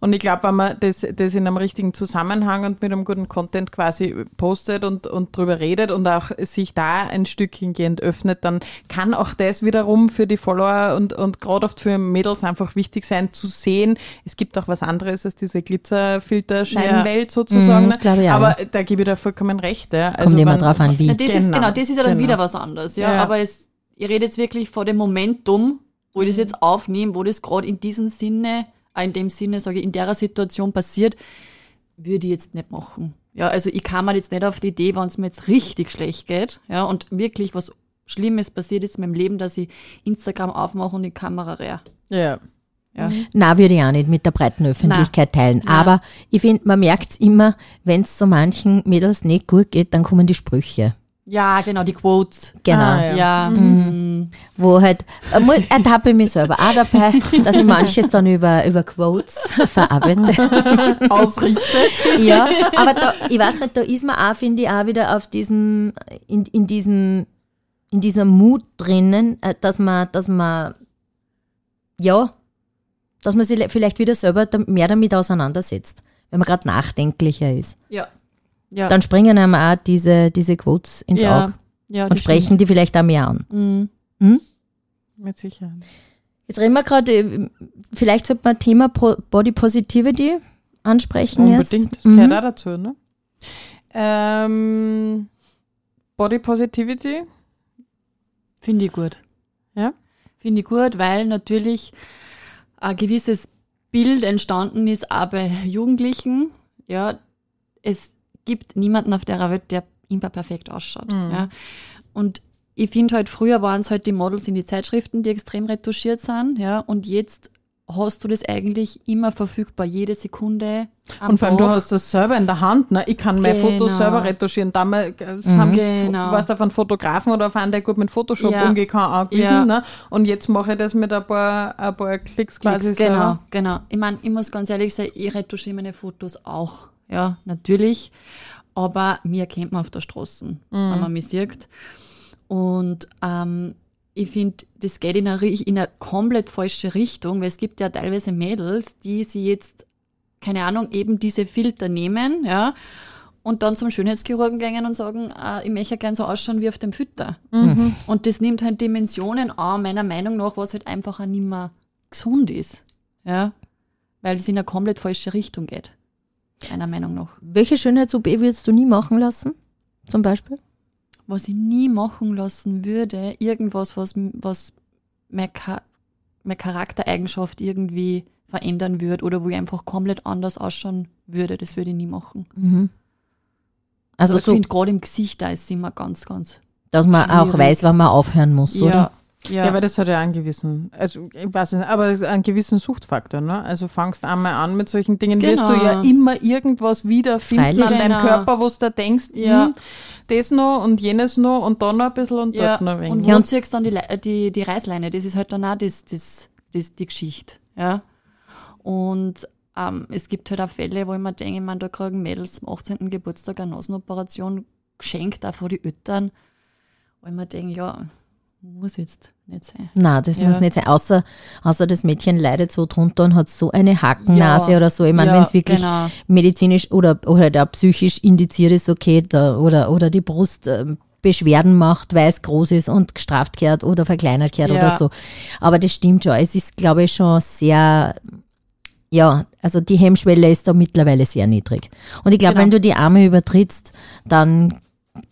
Und ich glaube, wenn man das, das in einem richtigen Zusammenhang und mit einem guten Content quasi postet und, und drüber redet und auch sich da ein Stück hingehend öffnet, dann kann auch das wiederum für die Follower und, und gerade oft für Mädels einfach wichtig sein, zu sehen, es gibt auch was anderes als diese Glitzerfilter-Scheinwelt sozusagen. Mhm, ne? glaub ich auch. Aber da gebe ich dir vollkommen recht. Ja. Also Kommt immer drauf an, wie. Ja, das ist, Genau, genau, das ist ja dann genau. wieder was anderes, ja. Ja. Aber es, ich rede jetzt wirklich vor dem Momentum, wo ich das jetzt aufnehme, wo das gerade in diesem Sinne, in dem Sinne, sage ich, in der Situation passiert, würde ich jetzt nicht machen. Ja, also ich kam mal jetzt nicht auf die Idee, wenn es mir jetzt richtig schlecht geht, ja, und wirklich was Schlimmes passiert ist in meinem Leben, dass ich Instagram aufmache und die Kamera rehe. Ja. Ja. Na, würde ich auch nicht mit der breiten Öffentlichkeit teilen. Na. Aber ich finde, man merkt's immer, wenn es so manchen Mädels nicht gut geht, dann kommen die Sprüche. Ja, genau, die Quotes. Genau. Ah, ja. Ja, mhm. Wo halt, äh, ertappe ich mich selber auch dabei, dass ich manches dann über, über Quotes verarbeite. Ausrichte. ja, aber da, ich weiß nicht, da ist man auch, finde ich, auch wieder auf diesen, in, in diesem, in dieser Mut drinnen, äh, dass man, dass man, ja, dass man sich vielleicht wieder selber mehr damit auseinandersetzt, wenn man gerade nachdenklicher ist. ja. Ja. Dann springen einem auch diese, diese Quotes ins ja. Auge ja, und sprechen die vielleicht auch mehr an. stimmt. Mhm. Mit Sicherheit. Jetzt reden wir gerade, äh, vielleicht sollte man Thema Body Positivity ansprechen Unbedingt, jetzt. das gehört Mhm. auch dazu, ne? Ähm, Body Positivity, Finde ich gut. Ja? Finde ich gut, weil natürlich ein gewisses Bild entstanden ist, auch bei Jugendlichen. Ja, es gibt niemanden auf der Welt, der immer perfekt ausschaut. Mhm. Ja. Und ich finde halt, früher waren es halt die Models in die Zeitschriften, die extrem retuschiert sind, ja, und jetzt hast du das eigentlich immer verfügbar, jede Sekunde. Und vor allem, du hast das selber in der Hand. Ne? Ich kann meine Genau. Fotos selber retuschieren. Damals äh, haben Genau. was auf einen Fotografen oder auf einen, der gut mit Photoshop Ja. umgehen kann, angewiesen. Ja. Ne? Und jetzt mache ich das mit ein paar, ein paar Klicks quasi Klicks, genau, selber. genau. Ich meine, ich muss ganz ehrlich sagen, ich retuschiere meine Fotos auch. Ja, natürlich. Aber mir kennt man auf der Straße, Mhm. wenn man mich sieht. Und ähm, ich finde, das geht in eine, in eine komplett falsche Richtung, weil es gibt ja teilweise Mädels, die sie jetzt, keine Ahnung, eben diese Filter nehmen, ja, und dann zum Schönheitschirurgen gehen und sagen, äh, ich möchte gern so ausschauen wie auf dem Fütter. Mhm. Und das nimmt halt Dimensionen an, meiner Meinung nach, was halt einfach auch nicht mehr gesund ist. Ja. Weil es in eine komplett falsche Richtung geht. Meiner Meinung nach. Welche Schönheits-OP würdest du nie machen lassen? Zum Beispiel? Was ich nie machen lassen würde, irgendwas, was, was meine, Cha meine Charaktereigenschaft irgendwie verändern würde oder wo ich einfach komplett anders ausschauen würde, das würde ich nie machen. Also ich so, finde gerade im Gesicht, da ist es immer ganz, ganz. dass man auch schwierig. weiß, wann man aufhören muss, oder? Ja, Ja, Ja, aber das hat ja einen gewissen, also ich weiß nicht, aber es ist einen gewissen Suchtfaktor, ne? Also fangst einmal an mit solchen Dingen, wirst du Genau. ja immer irgendwas wiederfinden Freilich. an deinem Genau. Körper, wo du da denkst, Ja. hm, das noch und jenes noch und da noch ein bisschen und ja. dort noch ein wenig. Und Ja, wo und- ziehst du dann die, die, die Reißleine? Das ist halt dann auch das, das, das, die Geschichte. Ja? Und ähm, es gibt halt auch Fälle, wo ich mir denke, ich meine, da kriegen Mädels zum 18. Geburtstag eine Nasenoperation geschenkt, auch von den Eltern. Wo ich mir denke, ja, muss jetzt nicht sein. Na, das Ja. muss nicht sein. Außer, außer das Mädchen leidet so drunter und hat so eine Hackennase Ja. oder so. Ich meine, Ja, wenn es wirklich genau. medizinisch oder, oder da psychisch indiziert ist, okay, da, oder, oder die Brust ähm, Beschwerden macht, weil es groß ist und gestraft gehört oder verkleinert gehört oder so. Aber das stimmt schon. Es ist, glaube ich, schon sehr, ja, also die Hemmschwelle ist da mittlerweile sehr niedrig. Und ich glaube, Genau. wenn du die Arme übertrittst, dann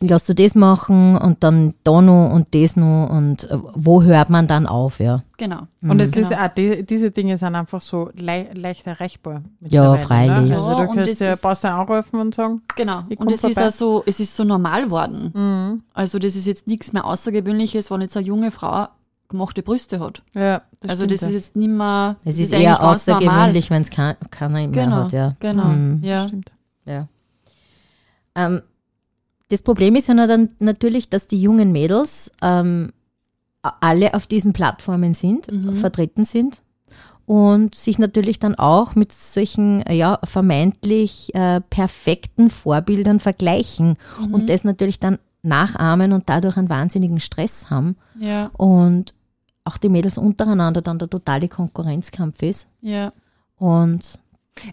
lass du das machen und dann da noch und das noch und äh, wo hört man dann auf, ja. Genau. Und es Genau. ist auch, die, diese Dinge sind einfach so lei leicht erreichbar. Ja, freilich. Ne? Also Ja, du kannst es ja ist- ja anrufen und sagen, Genau. Ich Und es ist vorbei. auch so, es ist so normal worden. mhm. Also das ist jetzt nichts mehr Außergewöhnliches, wenn jetzt eine junge Frau gemachte Brüste hat. ja, das also das ja. ist jetzt nicht mehr. Es ist eigentlich eher außergewöhnlich, wenn es kein, keiner mehr Genau, hat, ja. genau. Mhm. Ja. Stimmt. Ja. Ähm, das Problem ist ja dann natürlich, dass die jungen Mädels ähm, alle auf diesen Plattformen sind, Mhm. vertreten sind und sich natürlich dann auch mit solchen äh, ja, vermeintlich äh, perfekten Vorbildern vergleichen Mhm. und das natürlich dann nachahmen und dadurch einen wahnsinnigen Stress haben Ja, und auch die Mädels untereinander dann der totale Konkurrenzkampf ist ja. und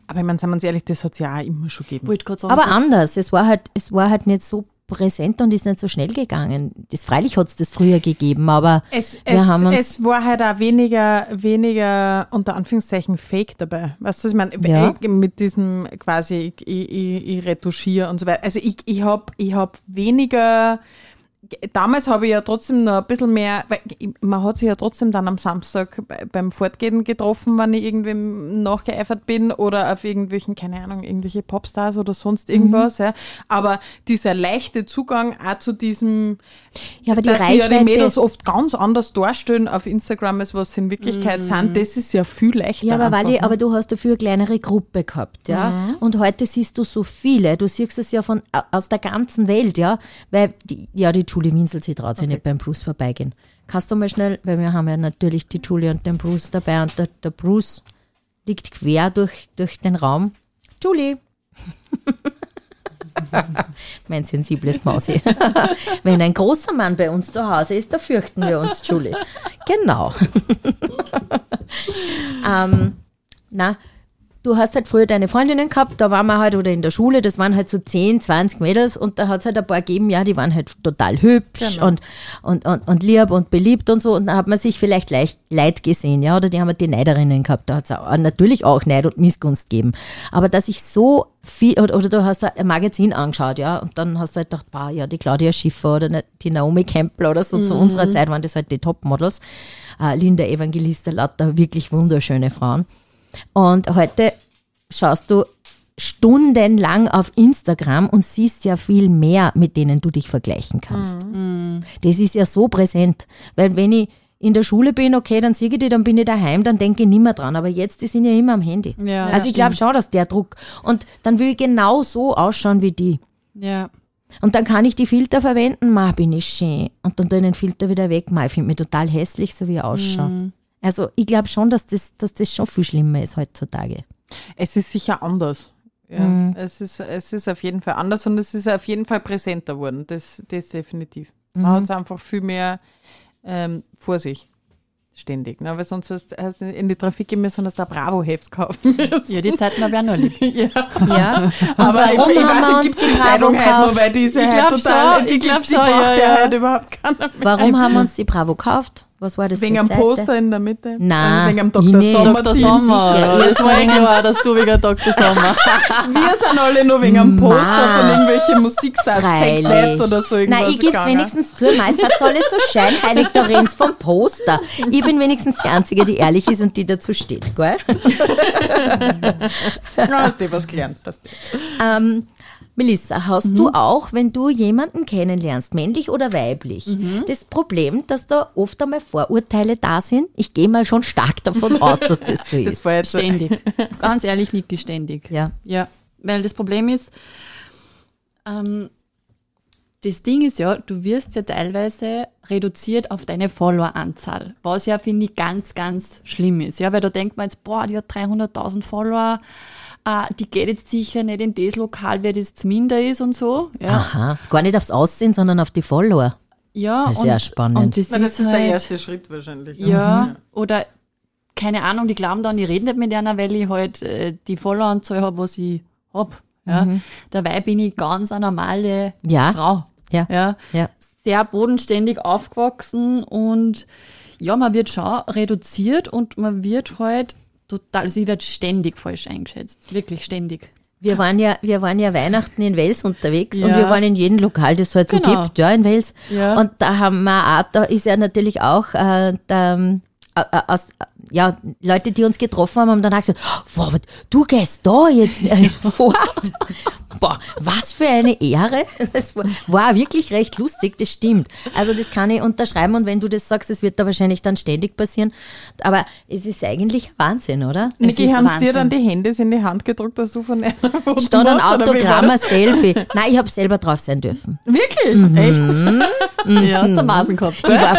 Aber ich meine, seien wir uns ehrlich, das hat es ja auch immer schon gegeben. Sagen. Aber anders. Es war halt, es war halt nicht so präsent und ist nicht so schnell gegangen. Das, freilich hat es das früher gegeben, aber Es, Wir es, haben uns- es war halt auch weniger, weniger unter Anführungszeichen Fake dabei. Weißt du, was ich meine? Ja. Ich- Mit diesem quasi, ich, ich, ich, ich retuschiere und so weiter. Also ich, ich habe ich hab weniger. Damals habe ich ja trotzdem noch ein bisschen mehr, weil man hat sich ja trotzdem dann am Samstag bei- beim Fortgehen getroffen, wenn ich irgendwem nachgeeifert bin oder auf irgendwelchen, keine Ahnung, irgendwelche Popstars oder sonst irgendwas. Ja. Aber dieser leichte Zugang auch zu diesem, ja, aber die dass sie ja die Reichweite. Mädels oft ganz anders darstellen auf Instagram, als was sie in Wirklichkeit sind, das ist ja viel leichter. ja, aber, einfach, Wally, ne? aber du hast dafür eine kleinere Gruppe gehabt, ja. Und heute siehst du so viele. Du siehst es ja von aus der ganzen Welt, ja. Weil die, ja, die Julie Winsel, sie traut sich nicht beim Bruce vorbeigehen. Kannst du mal schnell, weil wir haben ja natürlich die Julie und den Bruce dabei und der, der Bruce liegt quer durch, durch den Raum. Julie. mein sensibles Mausi. Wenn ein großer Mann bei uns zu Hause ist, da fürchten wir uns, Julie. Genau. ähm, na, du hast halt früher deine Freundinnen gehabt, da waren wir halt, oder in der Schule, das waren halt so 10, 20 Mädels und da hat es halt ein paar gegeben, ja, die waren halt total hübsch Genau. und, und, und, und lieb und beliebt und so und da hat man sich vielleicht leicht leid gesehen, ja, oder die haben halt die Neiderinnen gehabt, da hat es natürlich auch Neid und Missgunst gegeben. Aber dass ich so viel, oder, oder du hast ein Magazin angeschaut, ja, und dann hast du halt gedacht, bah, ja, die Claudia Schiffer oder ne- die Naomi Campbell oder so, zu unserer Zeit waren das halt die Topmodels. Äh, Linda Evangelista, lauter wirklich wunderschöne Frauen. Und heute schaust du stundenlang auf Instagram und siehst ja viel mehr, mit denen du dich vergleichen kannst. Das ist ja so präsent, weil wenn ich in der Schule bin, okay, dann sehe ich die, dann bin ich daheim, dann denke ich nicht mehr dran. Aber jetzt, die sind ja immer am Handy. Ja, also ich glaube schon, dass der Druck. Und dann will ich genau so ausschauen wie die. Ja. Und dann kann ich die Filter verwenden, ma, bin ich schön. Und dann tue ich den Filter wieder weg, ma, ich finde mich total hässlich, so wie ich ausschaue. Also ich glaube schon, dass das, dass das schon viel schlimmer ist heutzutage. Es ist sicher anders. Ja, Mhm. es, ist, es ist auf jeden Fall anders und es ist auf jeden Fall präsenter worden. Das, das definitiv. Mhm. Man hat es einfach viel mehr ähm, vor sich. Ständig. Ne? Weil sonst hast, du in die Trafik gehen müssen und hast da Bravo-Hefts kaufen müssen. ja, die Zeiten habe ich auch noch lieb. ja. Ja, Aber warum ich, ich haben wir weiß uns nicht, gibt die die Bravo gekauft? nur, weil diese Ich glaub total, schon, ich glaub gibt- die schon, ja, ja überhaupt keiner mehr. warum haben wir uns die Bravo gekauft? Was war das Wegen am Seite? Poster in der Mitte? Nein, Wegen am ich Dr. nicht. Sommer. Dr. Sommer. sicher. Das war eh klar, dass du wegen Dr. Sommer. Wir sind alle nur wegen am Poster Ma. von irgendwelchen. That oder so irgendwas. Nein, ich gebe es wenigstens zu. Meist hat alles so scheinheilig, da redest vom Poster. Ich bin wenigstens die Einzige, die ehrlich ist und die dazu steht, gell? Ja, hast du was gelernt. Ähm, Melissa, hast du auch, wenn du jemanden kennenlernst, männlich oder weiblich, das Problem, dass da oft einmal Vorurteile da sind? Ich gehe mal schon stark davon aus, dass das so Das ist. war jetzt Ständig. Ganz ehrlich, Niki, ständig. Ja. Ja, weil das Problem ist, ähm, das Ding ist ja, du wirst ja teilweise reduziert auf deine Followeranzahl, was ja, finde ich, ganz, ganz schlimm ist. Ja, weil da denkt man jetzt, boah, die hat 300.000 Follower, äh, die geht jetzt sicher nicht in das Lokal, wer das zu minder ist und so. Ja, Aha, gar nicht aufs Aussehen, sondern auf die Follower. ja Das ist und, ja spannend. Und das, Na, das ist, ist der halt, erste Schritt wahrscheinlich. Ja, oder keine Ahnung, die glauben dann, ich rede nicht mit einer, weil ich halt äh, die Followeranzahl habe, was ich hab. Ja. Dabei bin ich ganz eine normale Ja. Frau. Ja. Ja. Ja. Sehr bodenständig aufgewachsen und ja, man wird schon reduziert und man wird halt total, also ich werde ständig falsch eingeschätzt. Wirklich ständig. Wir waren ja, wir waren ja Weihnachten in Wels unterwegs und Ja. wir waren in jedem Lokal, das es halt so Genau. gibt, ja, in Wels. Ja. Und da haben wir auch, da ist ja natürlich auch äh, der, äh, äh, aus, äh, ja, Leute, die uns getroffen haben, haben dann auch gesagt, wow, du gehst da jetzt äh, fort. Boah, was für eine Ehre. Das war, war wirklich recht lustig, das stimmt. Also das kann ich unterschreiben und wenn du das sagst, das wird da wahrscheinlich dann ständig passieren. Aber es ist eigentlich Wahnsinn, oder? Niki, haben sie dir dann die Hände in die Hand gedrückt, dass du von einer Foto Statt ein Autogramm, ein? Selfie. Nein, ich habe selber drauf sein dürfen. Wirklich? Mhm. Echt? Ja, hast du Maßen gehabt. Ich war,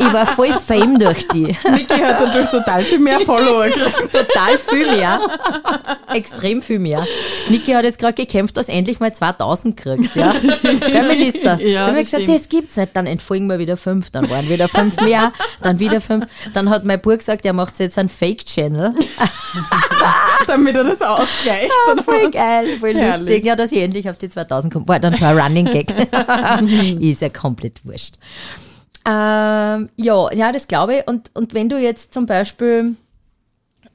ich war voll fame durch die. Niki hat dadurch total viel mehr Follower gekriegt. Total viel mehr. Extrem viel mehr. Niki hat jetzt gerade gekämpft, dass endlich mal 2000 kriegt, ja. Gell, Melissa? Ja, ich gesagt, das gibt's nicht. Dann entfolgen wir wieder fünf, dann waren wieder fünf mehr, dann wieder fünf. Dann hat mein Bruder gesagt, er macht jetzt einen Fake-Channel. damit er das ausgleicht. Ah, voll geil, voll Herrlich. lustig. Ja, dass ich endlich auf die 2000 komme. War dann schon ein Running Gag. ist ja komplett wurscht. Ähm, ja, ja, das glaube ich. Und, und wenn du jetzt zum Beispiel,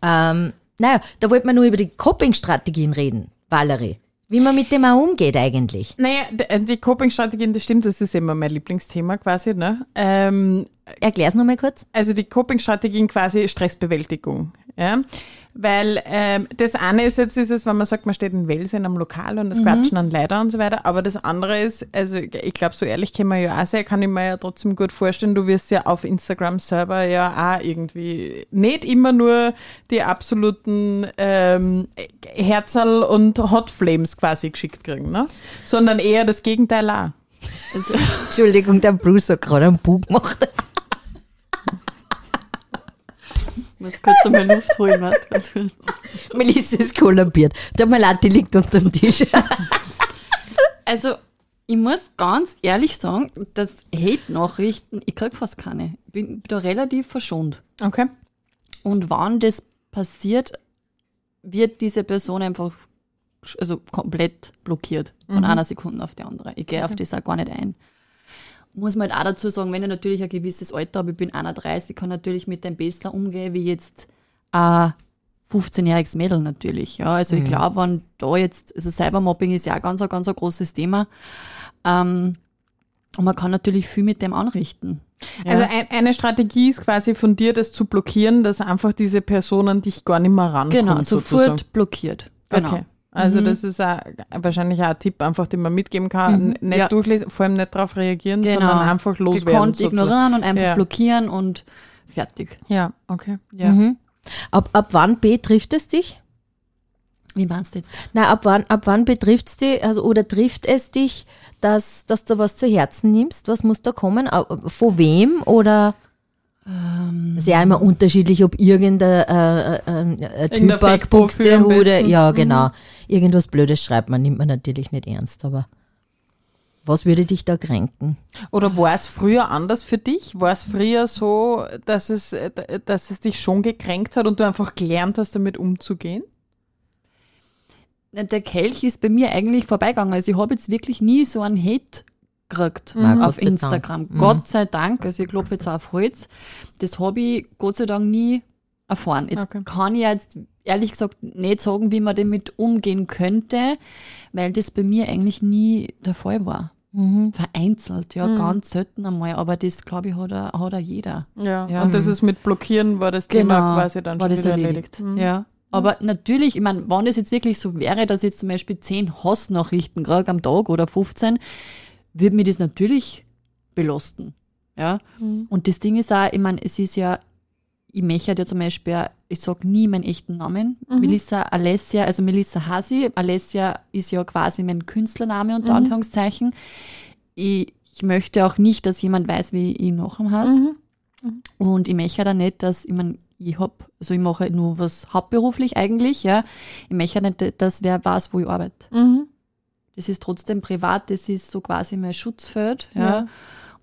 ähm, naja, da wollten wir nur über die Coping-Strategien reden, Valerie. Wie man mit dem auch umgeht eigentlich. Naja, äh, die Coping-Strategien, das stimmt, das ist immer mein Lieblingsthema quasi. Ne? Ähm, Erklär's noch mal kurz. also die Coping-Strategien quasi Stressbewältigung. Ja? Weil ähm, das eine ist jetzt, ist es, wenn man sagt, man steht in Wels in einem Lokal und es Mhm. quatschen an Leider und so weiter. Aber das andere ist, also ich glaube, so ehrlich kann man ja auch sein, kann ich mir ja trotzdem gut vorstellen, du wirst ja auf Instagram selber ja auch irgendwie nicht immer nur die absoluten ähm, Herzerl und Hot Flames quasi geschickt kriegen, ne? sondern eher das Gegenteil auch. Entschuldigung, der Bruce hat gerade einen Bug gemacht. Ich muss kurz einmal Luft holen. warte, ganz kurz. Melissa ist kollabiert. Der Malati liegt unter dem Tisch. Also, ich muss ganz ehrlich sagen, dass Hate-Nachrichten, ich krieg fast keine. Ich bin, bin da relativ verschont. Okay. Und wann das passiert, wird diese Person einfach also komplett blockiert von einer Sekunde auf die andere. Ich gehe auf das auch gar nicht ein. Muss man halt auch dazu sagen, wenn ich natürlich ein gewisses Alter habe, ich bin 31, kann natürlich mit dem besser umgehen, wie jetzt ein 15-jähriges Mädel natürlich. Ja, also ich glaube, wenn da jetzt, also Cybermobbing ist ja auch ganz, ein ganz ein großes Thema. Ähm, und man kann natürlich viel mit dem anrichten. Ja. Also ein, eine Strategie ist quasi von dir, das zu blockieren, dass einfach diese Personen dich gar nicht mehr rankommen. genau, sofort sozusagen. blockiert. Genau. Okay. Also das ist auch, wahrscheinlich auch ein Tipp, einfach, den man mitgeben kann. Mhm. Nicht Ja. durchlesen, vor allem nicht darauf reagieren, Genau. sondern einfach loswerden. Gekonnt sozusagen. ignorieren und einfach Ja. blockieren und fertig. Ja, okay. Ja. Mhm. Ab, ab wann betrifft es dich? Wie meinst du jetzt? Na, ab wann, ab wann betrifft es dich, also, oder trifft es dich, dass, dass du was zu Herzen nimmst? Was muss da kommen? Von wem? Oder? Ähm, ist ja immer unterschiedlich, ob irgendein äh, äh, äh, Typ aus Buxtehude, ja genau, irgendwas Blödes schreibt man, nimmt man natürlich nicht ernst, aber was würde dich da kränken? Oder war es früher anders für dich? War es früher so, dass es, äh, dass es dich schon gekränkt hat und du einfach gelernt hast, damit umzugehen? Der Kelch ist bei mir eigentlich vorbeigegangen. Also ich habe jetzt wirklich nie so einen Hate gekriegt Na, auf sei Dank. Instagram. Mhm. Gott sei Dank. Also ich klopfe jetzt auf Holz. Das habe ich Gott sei Dank nie erfahren. Jetzt Okay. kann ich jetzt ehrlich gesagt nicht sagen, wie man damit umgehen könnte, weil das bei mir eigentlich nie der Fall war. Vereinzelt, ja, ganz selten einmal. Aber das, glaube ich, hat er, hat er jeder. Ja. Ja. Und das ist mit Blockieren war das Thema quasi dann war schon das wieder erledigt. erledigt. Mhm. Ja. Aber natürlich, ich meine, wenn das jetzt wirklich so wäre, dass ich jetzt zum Beispiel 10 Hassnachrichten kriege am Tag oder 15, würde mir das natürlich belasten. Ja. Und das Ding ist auch, ich meine, es ist ja, ich möchte ja zum Beispiel, ich sage nie meinen echten Namen. Melissa Alessia, also Melissa Hasi. Alessia ist ja quasi mein Künstlername unter Anführungszeichen. Ich, ich möchte auch nicht, dass jemand weiß, wie ich noch am heiße. Und ich möchte da nicht, dass, ich meine, ich hab, also ich mache nur was hauptberuflich eigentlich, ja. Ich möchte nicht, dass wer weiß, wo ich arbeite. Mhm. Das ist trotzdem privat, das ist so quasi mein Schutzfeld, ja. Ja.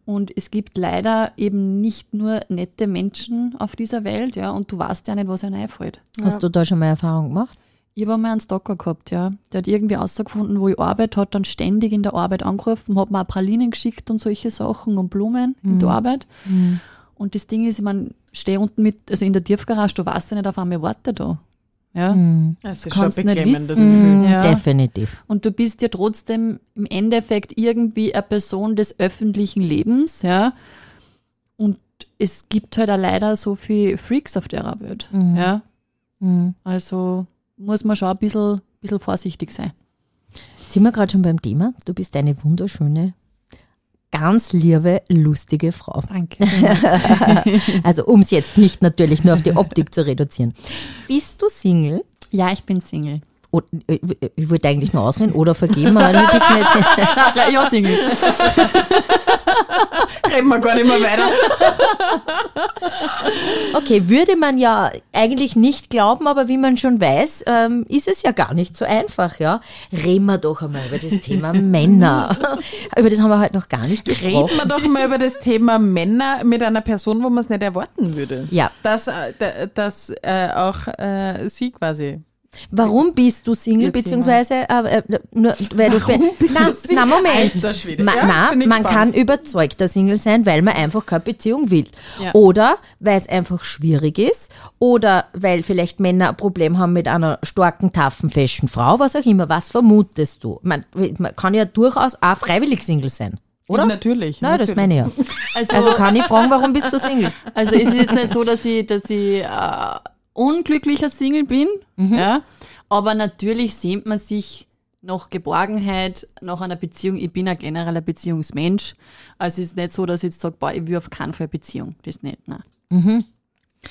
Und es gibt leider eben nicht nur nette Menschen auf dieser Welt, ja, und du weißt ja nicht, was einem einfällt. Hast du da schon mal Erfahrung gemacht? Ich habe mal einen Stalker gehabt, ja. Der hat irgendwie rausgefunden, wo ich arbeite, hat dann ständig in der Arbeit angerufen, hat mir auch Pralinen geschickt und solche Sachen und Blumen in der Arbeit. Und das Ding ist, ich meine, stehe unten mit, also in der Tiefgarage, du weißt ja nicht, auf einmal warte da. Ja. Das ist Kannst schon nicht beklemmendes wissen. Gefühl. Ja. Definitiv. Und du bist ja trotzdem im Endeffekt irgendwie eine Person des öffentlichen Lebens, ja. Und es gibt halt auch leider so viele Freaks auf der Welt, ja. Also muss man schon ein bisschen, bisschen vorsichtig sein. Jetzt sind wir gerade schon beim Thema. Du bist eine wunderschöne, ganz liebe, lustige Frau. Danke. Also um es jetzt nicht natürlich nur auf die Optik zu reduzieren. Bist du Single? ja, ich bin Single. O- äh, Ich wollte eigentlich nur ausreden oder vergeben, aber du bist mir jetzt ja, Single. Reden wir gar nicht mehr weiter. Okay, würde man ja eigentlich nicht glauben, aber wie man schon weiß, ähm, ist es ja gar nicht so einfach, ja. Reden wir doch einmal über das Thema Männer. über das haben wir heute noch gar nicht gesprochen. Reden wir doch mal über das Thema Männer mit einer Person, wo man es nicht erwarten würde. Ja. Dass, äh, da- dass äh, auch äh, sie quasi. Warum bist du Single, beziehungsweise, äh, äh, nur, weil Warum du, bist na, du Single? na, Moment. Schwede. Ma, Ja, na, man gespannt. kann überzeugter Single sein, weil man einfach keine Beziehung will. Ja. Oder weil es einfach schwierig ist. Oder weil vielleicht Männer ein Problem haben mit einer starken, taffen, fashion Frau, was auch immer. Was vermutest du? Man, man kann ja durchaus auch freiwillig Single sein. Oder? Natürlich. Na, das natürlich. meine ich ja. Also, Also kann ich fragen, warum bist du Single? Also es ist jetzt nicht so, dass ich, dass ich äh, unglücklicher Single bin, ja. Aber natürlich sehnt man sich nach Geborgenheit, nach einer Beziehung. Ich bin ein genereller Beziehungsmensch. Also es ist nicht so, dass ich jetzt sage, boah, ich will auf keinen Fall eine Beziehung. Das nicht, nein.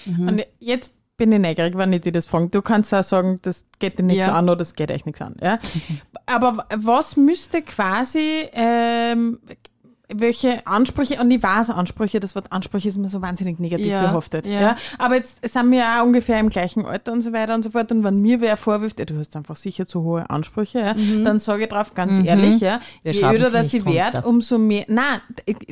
Und jetzt bin ich neugierig, wenn ich dir das frage. Du kannst auch sagen, das geht dir nicht Ja. an oder das geht euch nichts an. Ja? Aber was müsste quasi, ähm, welche Ansprüche, und ich weiß Ansprüche, das Wort Ansprüche ist immer so wahnsinnig negativ Ja, behaftet. Ja. ja. Aber jetzt sind wir ja ungefähr im gleichen Alter und so weiter und so fort. Und wenn mir wer vorwirft, ja, du hast einfach sicher zu hohe Ansprüche, ja, dann sage ich drauf ganz ehrlich, ja, Wir je öder nicht ich werde, umso mehr, nein,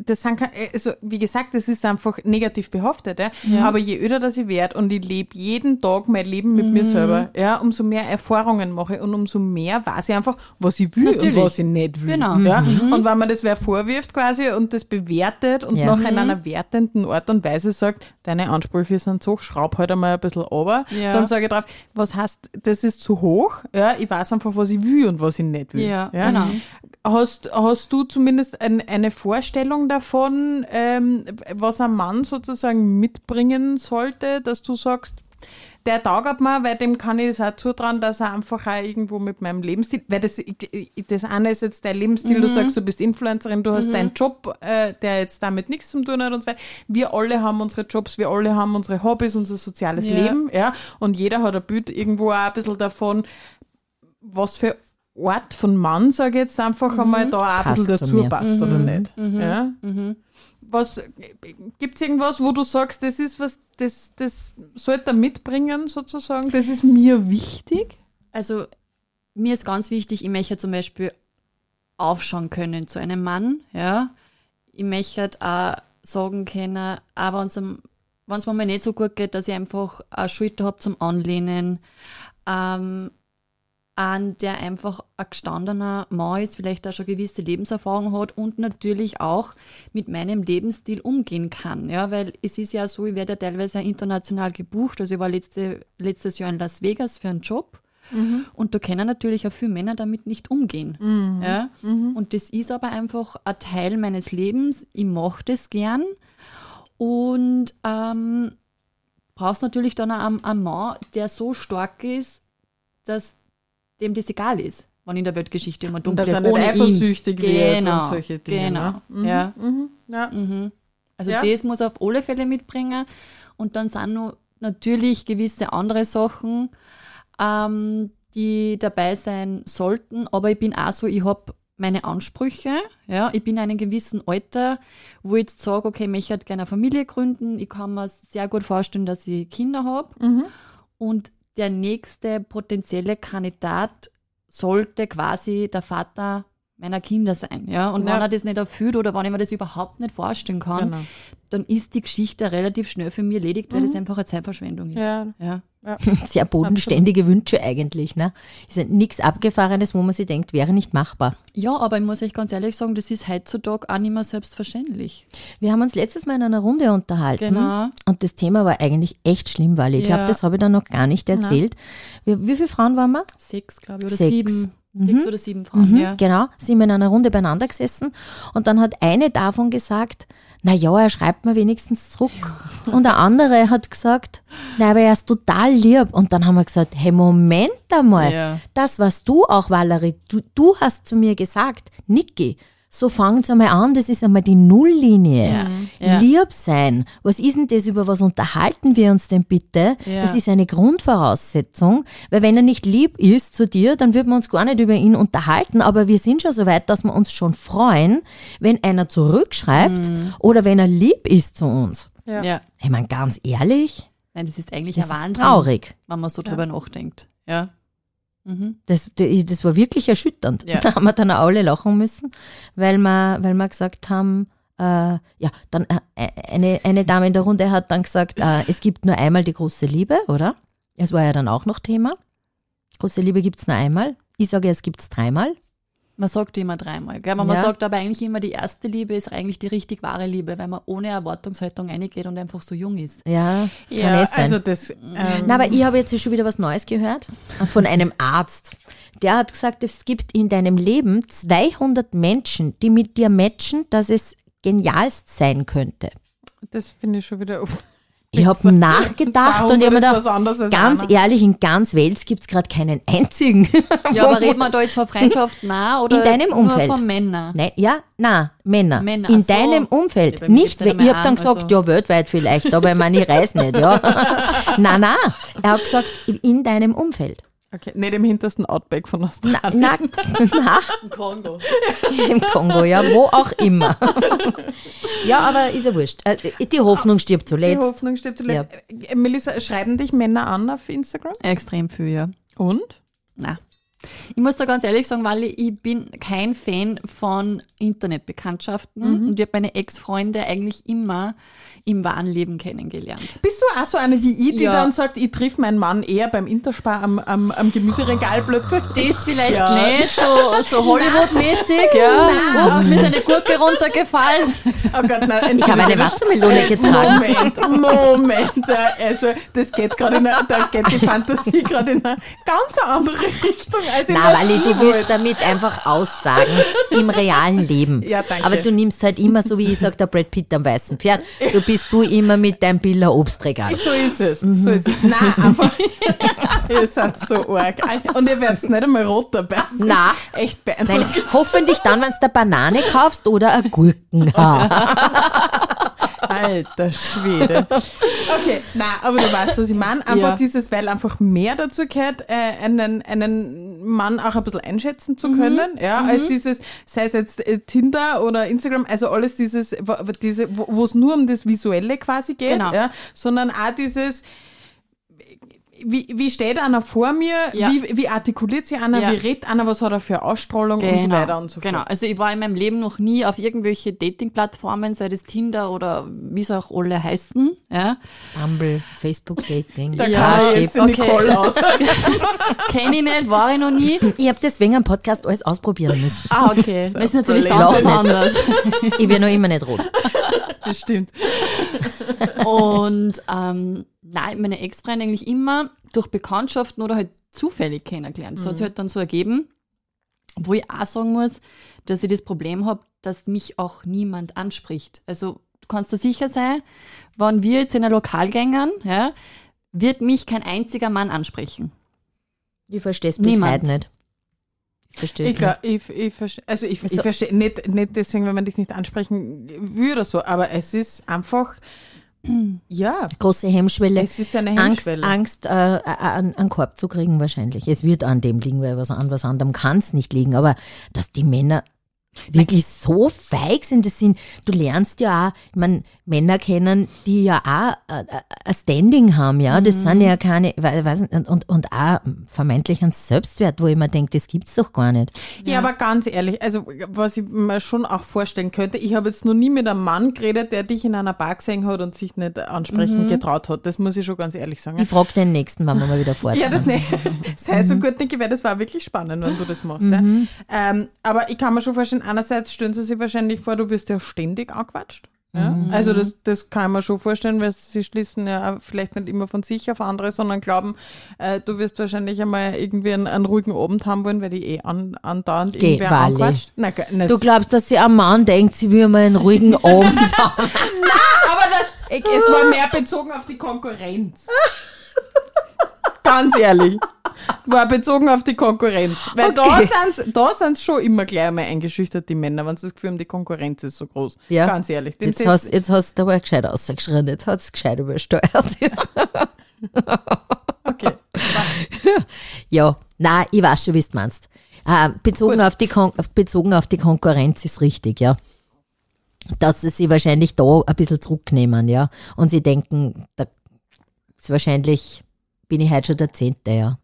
das sind, also wie gesagt, das ist einfach negativ behaftet, ja. aber je öder dass ich werde und ich lebe jeden Tag mein Leben mit Mhm. mir selber, ja, umso mehr Erfahrungen mache und umso mehr weiß ich einfach, was ich will Natürlich. und was ich nicht will. Genau. Ja? Und wenn man das wer vorwirft quasi und das bewertet und Ja. nachher in einer wertenden Art und Weise sagt, deine Ansprüche sind so, hoch, schraub halt einmal ein bisschen runter, Ja. dann sage ich drauf, was heißt, das ist zu hoch, ja, ich weiß einfach, was ich will und was ich nicht will. Ja, genau. Hast, hast du zumindest ein, eine Vorstellung davon, ähm, was ein Mann sozusagen mitbringen sollte, dass du sagst, der taugt mir, weil dem kann ich es auch zutrauen, dass er einfach auch irgendwo mit meinem Lebensstil, weil das, das eine ist jetzt dein Lebensstil, du sagst, du bist Influencerin, du hast deinen Job, äh, der jetzt damit nichts zu tun hat und so weiter. Wir alle haben unsere Jobs, wir alle haben unsere Hobbys, unser soziales Ja. Leben, ja, und jeder hat ein Bild irgendwo auch ein bisschen davon, was für Art von Mann, sage ich jetzt einfach einmal, da auch ein bisschen zu dazu passt oder nicht. Ja? Was gibt es irgendwas, wo du sagst, das ist was, das, das sollte er mitbringen, sozusagen? Das ist mir wichtig? Also mir ist ganz wichtig, ich möchte zum Beispiel aufschauen können zu einem Mann, ja. Ich möchte auch sagen können, auch wenn es mir nicht so gut geht, dass ich einfach eine Schulter habe zum Anlehnen, ähm, an der einfach ein gestandener Mann ist, vielleicht auch schon gewisse Lebenserfahrung hat und natürlich auch mit meinem Lebensstil umgehen kann. Ja, weil es ist ja so, ich werde ja teilweise international gebucht. Also ich war letzte, letztes Jahr in Las Vegas für einen Job. Und da können natürlich auch viele Männer damit nicht umgehen. Ja? Und das ist aber einfach ein Teil meines Lebens. Ich mache das gern. Und ähm, brauchst natürlich dann auch einen, einen Mann, der so stark ist, dass dem das egal ist, wenn in der Weltgeschichte immer dumm dass bleibt, er ohne ihn. eifersüchtig wird Genau, und solche Dinge. genau. Ne? Mhm, Ja. Mhm, ja. Mhm. Also Ja. das muss er auf alle Fälle mitbringen. Und dann sind noch natürlich gewisse andere Sachen, ähm, die dabei sein sollten. Aber ich bin auch so, ich habe meine Ansprüche. Ja, ich bin in einem gewissen Alter, wo ich jetzt sage, okay, ich möchte halt gerne eine Familie gründen. Ich kann mir sehr gut vorstellen, dass ich Kinder habe. Mhm. Und der nächste potenzielle Kandidat sollte quasi der Vater meiner Kinder sein. Ja? Und Ja. wenn er das nicht erfüllt oder wenn ich mir das überhaupt nicht vorstellen kann, Genau. dann ist die Geschichte relativ schnell für mich erledigt, weil das einfach eine Zeitverschwendung ist. Ja. Ja. Sehr bodenständige Wünsche eigentlich. Ne? Ist ja nichts Abgefahrenes, wo man sich denkt, wäre nicht machbar. ja, aber ich muss euch ganz ehrlich sagen, das ist heutzutage auch nicht mehr selbstverständlich. Wir haben uns letztes Mal in einer Runde unterhalten. Genau. Und das Thema war eigentlich echt schlimm, weil ich Ja. glaube, das habe ich dann noch gar nicht erzählt. Wie, wie viele Frauen waren wir? Sechs, glaube ich, oder Sechs. sieben. Sechs oder sieben Frauen, Mhm, ja. Genau, sind wir in einer Runde beieinander gesessen und dann hat eine davon gesagt, na ja, er schreibt mir wenigstens zurück. Und der andere hat gesagt, na, aber er ist total lieb. Und dann haben wir gesagt, hey, Moment einmal, Ja. das was du auch, Valerie, du, du hast zu mir gesagt, Niki, so fangt's einmal an, das ist einmal die Nulllinie. Ja. Lieb sein. Was ist denn das, über was unterhalten wir uns denn bitte? Ja. Das ist eine Grundvoraussetzung, weil wenn er nicht lieb ist zu dir, dann würden wir uns gar nicht über ihn unterhalten, aber wir sind schon so weit, dass wir uns schon freuen, wenn einer zurückschreibt Mhm. oder wenn er lieb ist zu uns. Ja. ja. Ich meine, ganz ehrlich, Nein, das ist eigentlich das ein ist Wahnsinn, traurig. wenn man so drüber nachdenkt. Ja. Mhm. Das, das war wirklich erschütternd. Ja. Da haben wir dann auch alle lachen müssen, weil wir, weil wir gesagt haben, äh, ja, dann äh, eine, eine Dame in der Runde hat dann gesagt, äh, es gibt nur einmal die große Liebe, oder? Es war ja dann auch noch Thema. Große Liebe gibt es nur einmal. Ich sage, es gibt es dreimal. Man sagt immer dreimal, gell? Aber man Ja. sagt aber eigentlich immer, die erste Liebe ist eigentlich die richtig wahre Liebe, weil man ohne Erwartungshaltung reingeht und einfach so jung ist. Ja, kann Ja, es sein. also das. Ähm, Na, aber ich habe jetzt schon wieder was Neues gehört von einem Arzt. Der hat gesagt, es gibt in deinem Leben 200 Menschen, die mit dir matchen, dass es genialst sein könnte. das finde ich schon wieder. Ich habe nachgedacht und ich habe mir 200 ist was gedacht, ganz einer. ehrlich, in ganz Wels gibt es gerade keinen einzigen. Ja, aber reden wir da jetzt von Freundschaft nah oder In deinem Umfeld. nur von Männern? Nein, ja, na, Männer. Männer, in so. deinem Ja, Umfeld. mir nicht, ich habe dann an, gesagt, also- ja, weltweit vielleicht, aber ich meine, ich reise nicht, ja. na, na. Er hat gesagt, in deinem Umfeld. Okay, nicht im hintersten Outback von Australien. Na, na, Kongo. im Kongo, ja, wo auch immer. ja, aber ist ja wurscht. Äh, Die Hoffnung stirbt Die zuletzt. Hoffnung stirbt zuletzt. Äh, Melissa, schreiben dich Männer an auf Instagram? Extrem viel, ja. Und? Na. Ich muss da ganz ehrlich sagen, weil ich, ich bin kein Fan von Internetbekanntschaften und ich habe meine Ex-Freunde eigentlich immer im wahren Leben kennengelernt. Bist du auch so eine wie ich, die Ja. dann sagt, ich triff meinen Mann eher beim Interspar am, am, am Gemüseregal plötzlich? Das vielleicht Ja. nicht so, so Hollywood-mäßig, ja. Ups, mir ist eine Gurke runtergefallen. Oh Gott, nein, Ich habe eine Wassermelone getragen. Moment, Moment. Also, das geht gerade in eine, da geht die Fantasie gerade in eine ganz andere Richtung. Als Na, weil ich du die willst wolltest. damit einfach aussagen im realen Leben. Ja, danke. Aber du nimmst halt immer, so wie ich sage, der Brad Pitt am weißen Pferd, so bist du immer mit deinem Biller Obstregal. So ist es. Mhm. So ist es. Nein, einfach. ihr seid so arg. Und ihr werdet nicht einmal rot dabei. Na. Echt Nein, beeindruckend. hoffentlich dann, wenn du eine Banane kaufst oder ein Gurkenhaar. Alter Schwede. Okay, na, aber du weißt, was ich meine. Einfach Ja. dieses, weil einfach mehr dazu gehört, äh, einen, einen Mann auch ein bisschen einschätzen Mhm. zu können, ja, als dieses, sei es jetzt äh, Tinder oder Instagram, also alles dieses, wo- diese, wo es nur um das Visuelle quasi geht, Genau. ja, sondern auch dieses, wie, wie steht einer vor mir, Ja. wie, wie artikuliert sich einer, Ja. wie redet einer, was hat er für Ausstrahlung und so weiter und so genau. fort. Also ich war in meinem Leben noch nie auf irgendwelche Dating-Plattformen, sei das Tinder oder wie sie auch alle heißen. Ja. Bumble, Facebook-Dating, Da Ja, Parship. okay. Aus. Kenne ich nicht, war ich noch nie. Ich habe deswegen am Podcast alles ausprobieren müssen. Ah, okay. Das ist natürlich ganz anderes. Ich werde noch immer nicht rot. Das stimmt. Und ähm, nein, meine Ex-Freunde eigentlich immer durch Bekanntschaften oder halt zufällig kennengelernt. So hat sich halt dann so ergeben, wo ich auch sagen muss, dass ich das Problem habe, dass mich auch niemand anspricht. Also du kannst da sicher sein, wenn wir jetzt in ein Lokal gängen, ja, wird mich kein einziger Mann ansprechen. Ich verstehe es bis Niemand. heute nicht. Ich verstehe es Ich, nicht. glaub, ich, ich, verste- also ich, Also- ich verstehe nicht, nicht deswegen, wenn man dich nicht ansprechen will oder so, aber es ist einfach, ja, Große Hemmschwelle. es ist eine Angst, Hemmschwelle. Angst äh, an, an Korb zu kriegen wahrscheinlich. Es wird an dem liegen, weil was an was anderem kann es nicht liegen. Aber dass die Männer wirklich so feig sind, das sind, du lernst ja auch, ich meine, Männer kennen, die ja auch äh, äh, ein Standing haben, ja, das sind ja keine, we- weiß nicht, und, und, auch vermeintlich einen Selbstwert, wo ich mir denke, das gibt's doch gar nicht. Ja, aber ganz ehrlich, also was ich mir schon auch vorstellen könnte, ich habe jetzt noch nie mit einem Mann geredet, der dich in einer Bar gesehen hat und sich nicht ansprechen getraut hat. Das muss ich schon ganz ehrlich sagen. Ich frage den nächsten, wann wir mal wieder fort Ja, das nicht. Sei so gut, Niki, weil das war wirklich spannend, wenn du das machst. Ja. Ähm, aber ich kann mir schon vorstellen, einerseits stellen sie sich wahrscheinlich vor, du wirst ja ständig angequatscht. Ja? Also das, das kann man schon vorstellen, weil sie schließen ja vielleicht nicht immer von sich auf andere, sondern glauben, äh, du wirst wahrscheinlich einmal irgendwie einen, einen ruhigen Abend haben wollen, weil die eh an, andauernd Geh, irgendwer Wally. anquatscht. Ge- na, Du glaubst, dass sie am Mann denkt, sie will mal einen ruhigen Abend haben. aber das, ich, es war mehr bezogen auf die Konkurrenz. Ganz ehrlich. War bezogen auf die Konkurrenz. Weil Okay. da sind da sind's schon immer gleich einmal eingeschüchtert, die Männer, wenn sie das Gefühl haben, die Konkurrenz ist so groß. Ja. Ganz ehrlich. Dem Jetzt hast, jetzt hast du aber gescheit ausgeschrien, jetzt hat es gescheit übersteuert. okay. ja, na, ich weiß schon, wie du meinst. Äh, bezogen, auf die Kon bezogen auf die Konkurrenz ist richtig, ja. Dass sie sich wahrscheinlich da ein bisschen zurücknehmen, ja. Und sie denken, da ist wahrscheinlich, bin ich heute schon der Zehnte, ja.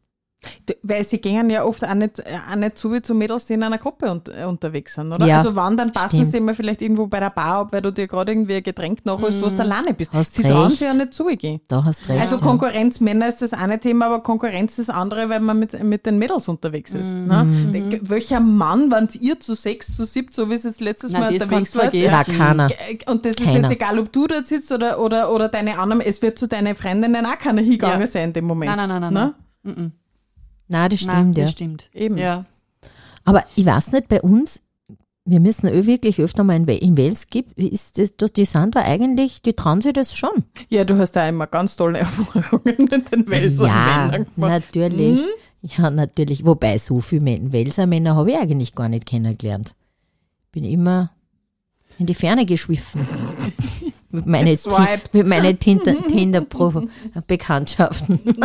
Weil sie gehen ja oft auch nicht, äh, auch nicht so wie zu Mädels, die in einer Gruppe un äh, unterwegs sind, oder? Ja, also wann, dann passen stimmt. sie immer vielleicht irgendwo bei der Bar ab, weil du dir gerade irgendwie ein Getränk nachholst, wo du alleine bist. Hast sie trauen sich ja nicht zugehen. Da hast recht. Also ja. Konkurrenz Männer ist das eine Thema, aber Konkurrenz das andere, weil man mit, mit den Mädels unterwegs ist. Mhm. Ne? Welcher Mann, wenn ihr zu sechs, zu sieben, so wie es jetzt letztes Na, Mal unterwegs vergessen. Na, keiner. und das ist Keiner. jetzt egal, ob du dort sitzt oder, oder, oder deine anderen, es wird zu deinen Freundinnen auch keiner hingegangen Ja. sein in dem Moment. Nein, nein, nein, Ne? nein. Nein, das Nein, stimmt, das ja. stimmt. Eben. Ja. Aber ich weiß nicht, bei uns, wir müssen eh wirklich öfter mal in, in Wales gibt, wie ist das, das, die sind da eigentlich, die trauen sich das schon. Ja, du hast da immer ganz tolle Erfahrungen mit den Welser ja, Männern gemacht. natürlich. Mhm. Ja, natürlich. Wobei, so viele Men- Welser Männer habe ich eigentlich gar nicht kennengelernt. Bin immer in die Ferne geschwiffen. mit meinen meine Tinder-Bekanntschaften.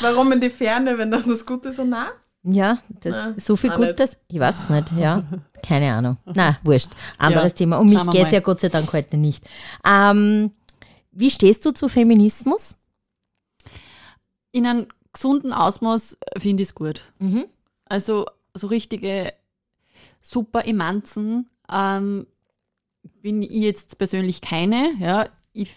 Warum in die Ferne, wenn doch das Gute so nah? ja, das, Na, so viel auch nicht. Gutes. Ich weiß es nicht, ja. Keine Ahnung. Na, wurscht. Anderes Ja, Thema. Um mich geht es ja Gott sei Dank heute nicht. Ähm, wie stehst du zu Feminismus? In einem gesunden Ausmaß finde ich es gut. Mhm. Also so richtige super Emanzen ähm, bin ich jetzt persönlich keine. Ja. Ich,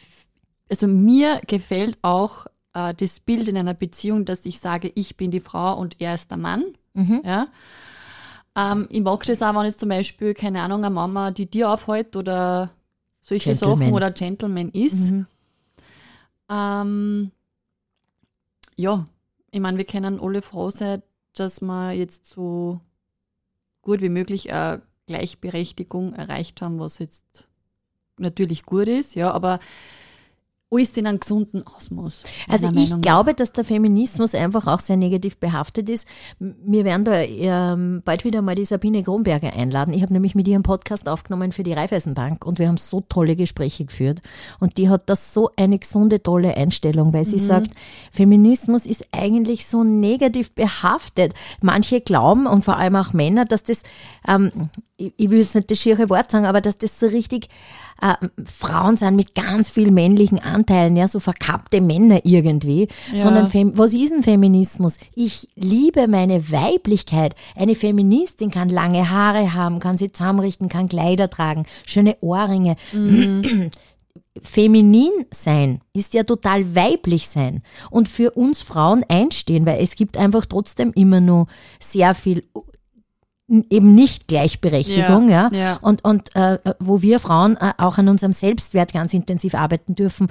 also mir gefällt auch äh, das Bild in einer Beziehung, dass ich sage, ich bin die Frau und er ist der Mann. Mhm. Ja. Ähm, ich mag das auch, wenn jetzt zum Beispiel, keine Ahnung, eine Mama die Tür aufhält oder solche Gentleman. Sachen oder Gentleman ist. Mhm. Ähm, ja, ich meine, wir können alle froh sein, dass wir jetzt so gut wie möglich eine Gleichberechtigung erreicht haben, was jetzt natürlich gut ist, ja, aber alles in einem gesunden Ausmaß. Also ich Meinung glaube, dass der Feminismus einfach auch sehr negativ behaftet ist. Wir werden da ähm, bald wieder mal die Sabine Kronberger einladen. Ich habe nämlich mit ihrem Podcast aufgenommen für die Raiffeisenbank und wir haben so tolle Gespräche geführt. Und die hat das so eine gesunde, tolle Einstellung, weil sie sagt, Feminismus ist eigentlich so negativ behaftet. Manche glauben und vor allem auch Männer, dass das, ähm, ich, ich will jetzt nicht das schiere Wort sagen, aber dass das so richtig äh, Frauen sind mit ganz viel männlichen Anteilen, ja, so verkappte Männer irgendwie, Ja. sondern Fem was ist ein Feminismus? Ich liebe meine Weiblichkeit. Eine Feministin kann lange Haare haben, kann sie zusammenrichten, kann Kleider tragen, schöne Ohrringe. Feminin sein ist ja total weiblich sein und für uns Frauen einstehen, weil es gibt einfach trotzdem immer nur sehr viel eben nicht Gleichberechtigung, ja, Ja, ja. und und äh, wo wir Frauen äh, auch an unserem Selbstwert ganz intensiv arbeiten dürfen,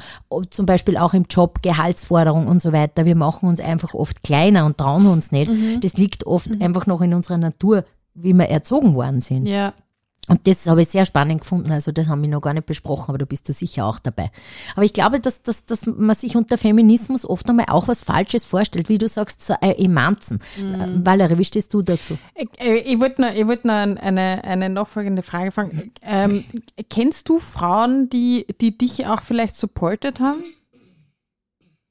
zum Beispiel auch im Job Gehaltsforderung und so weiter. Wir machen uns einfach oft kleiner und trauen uns nicht. Mhm. Das liegt oft einfach noch in unserer Natur, wie wir erzogen worden sind. Ja. Und das habe ich sehr spannend gefunden. Also das haben wir noch gar nicht besprochen, aber du bist du sicher auch dabei. Aber ich glaube, dass, dass, dass man sich unter Feminismus oft einmal auch was Falsches vorstellt, wie du sagst, so äh, Emanzen. Mhm. Valerie, wie stehst du dazu? Ich, äh, ich wollte noch, ich wollt noch eine, eine nachfolgende Frage fragen. Ähm, kennst du Frauen, die, die dich auch vielleicht supportet haben?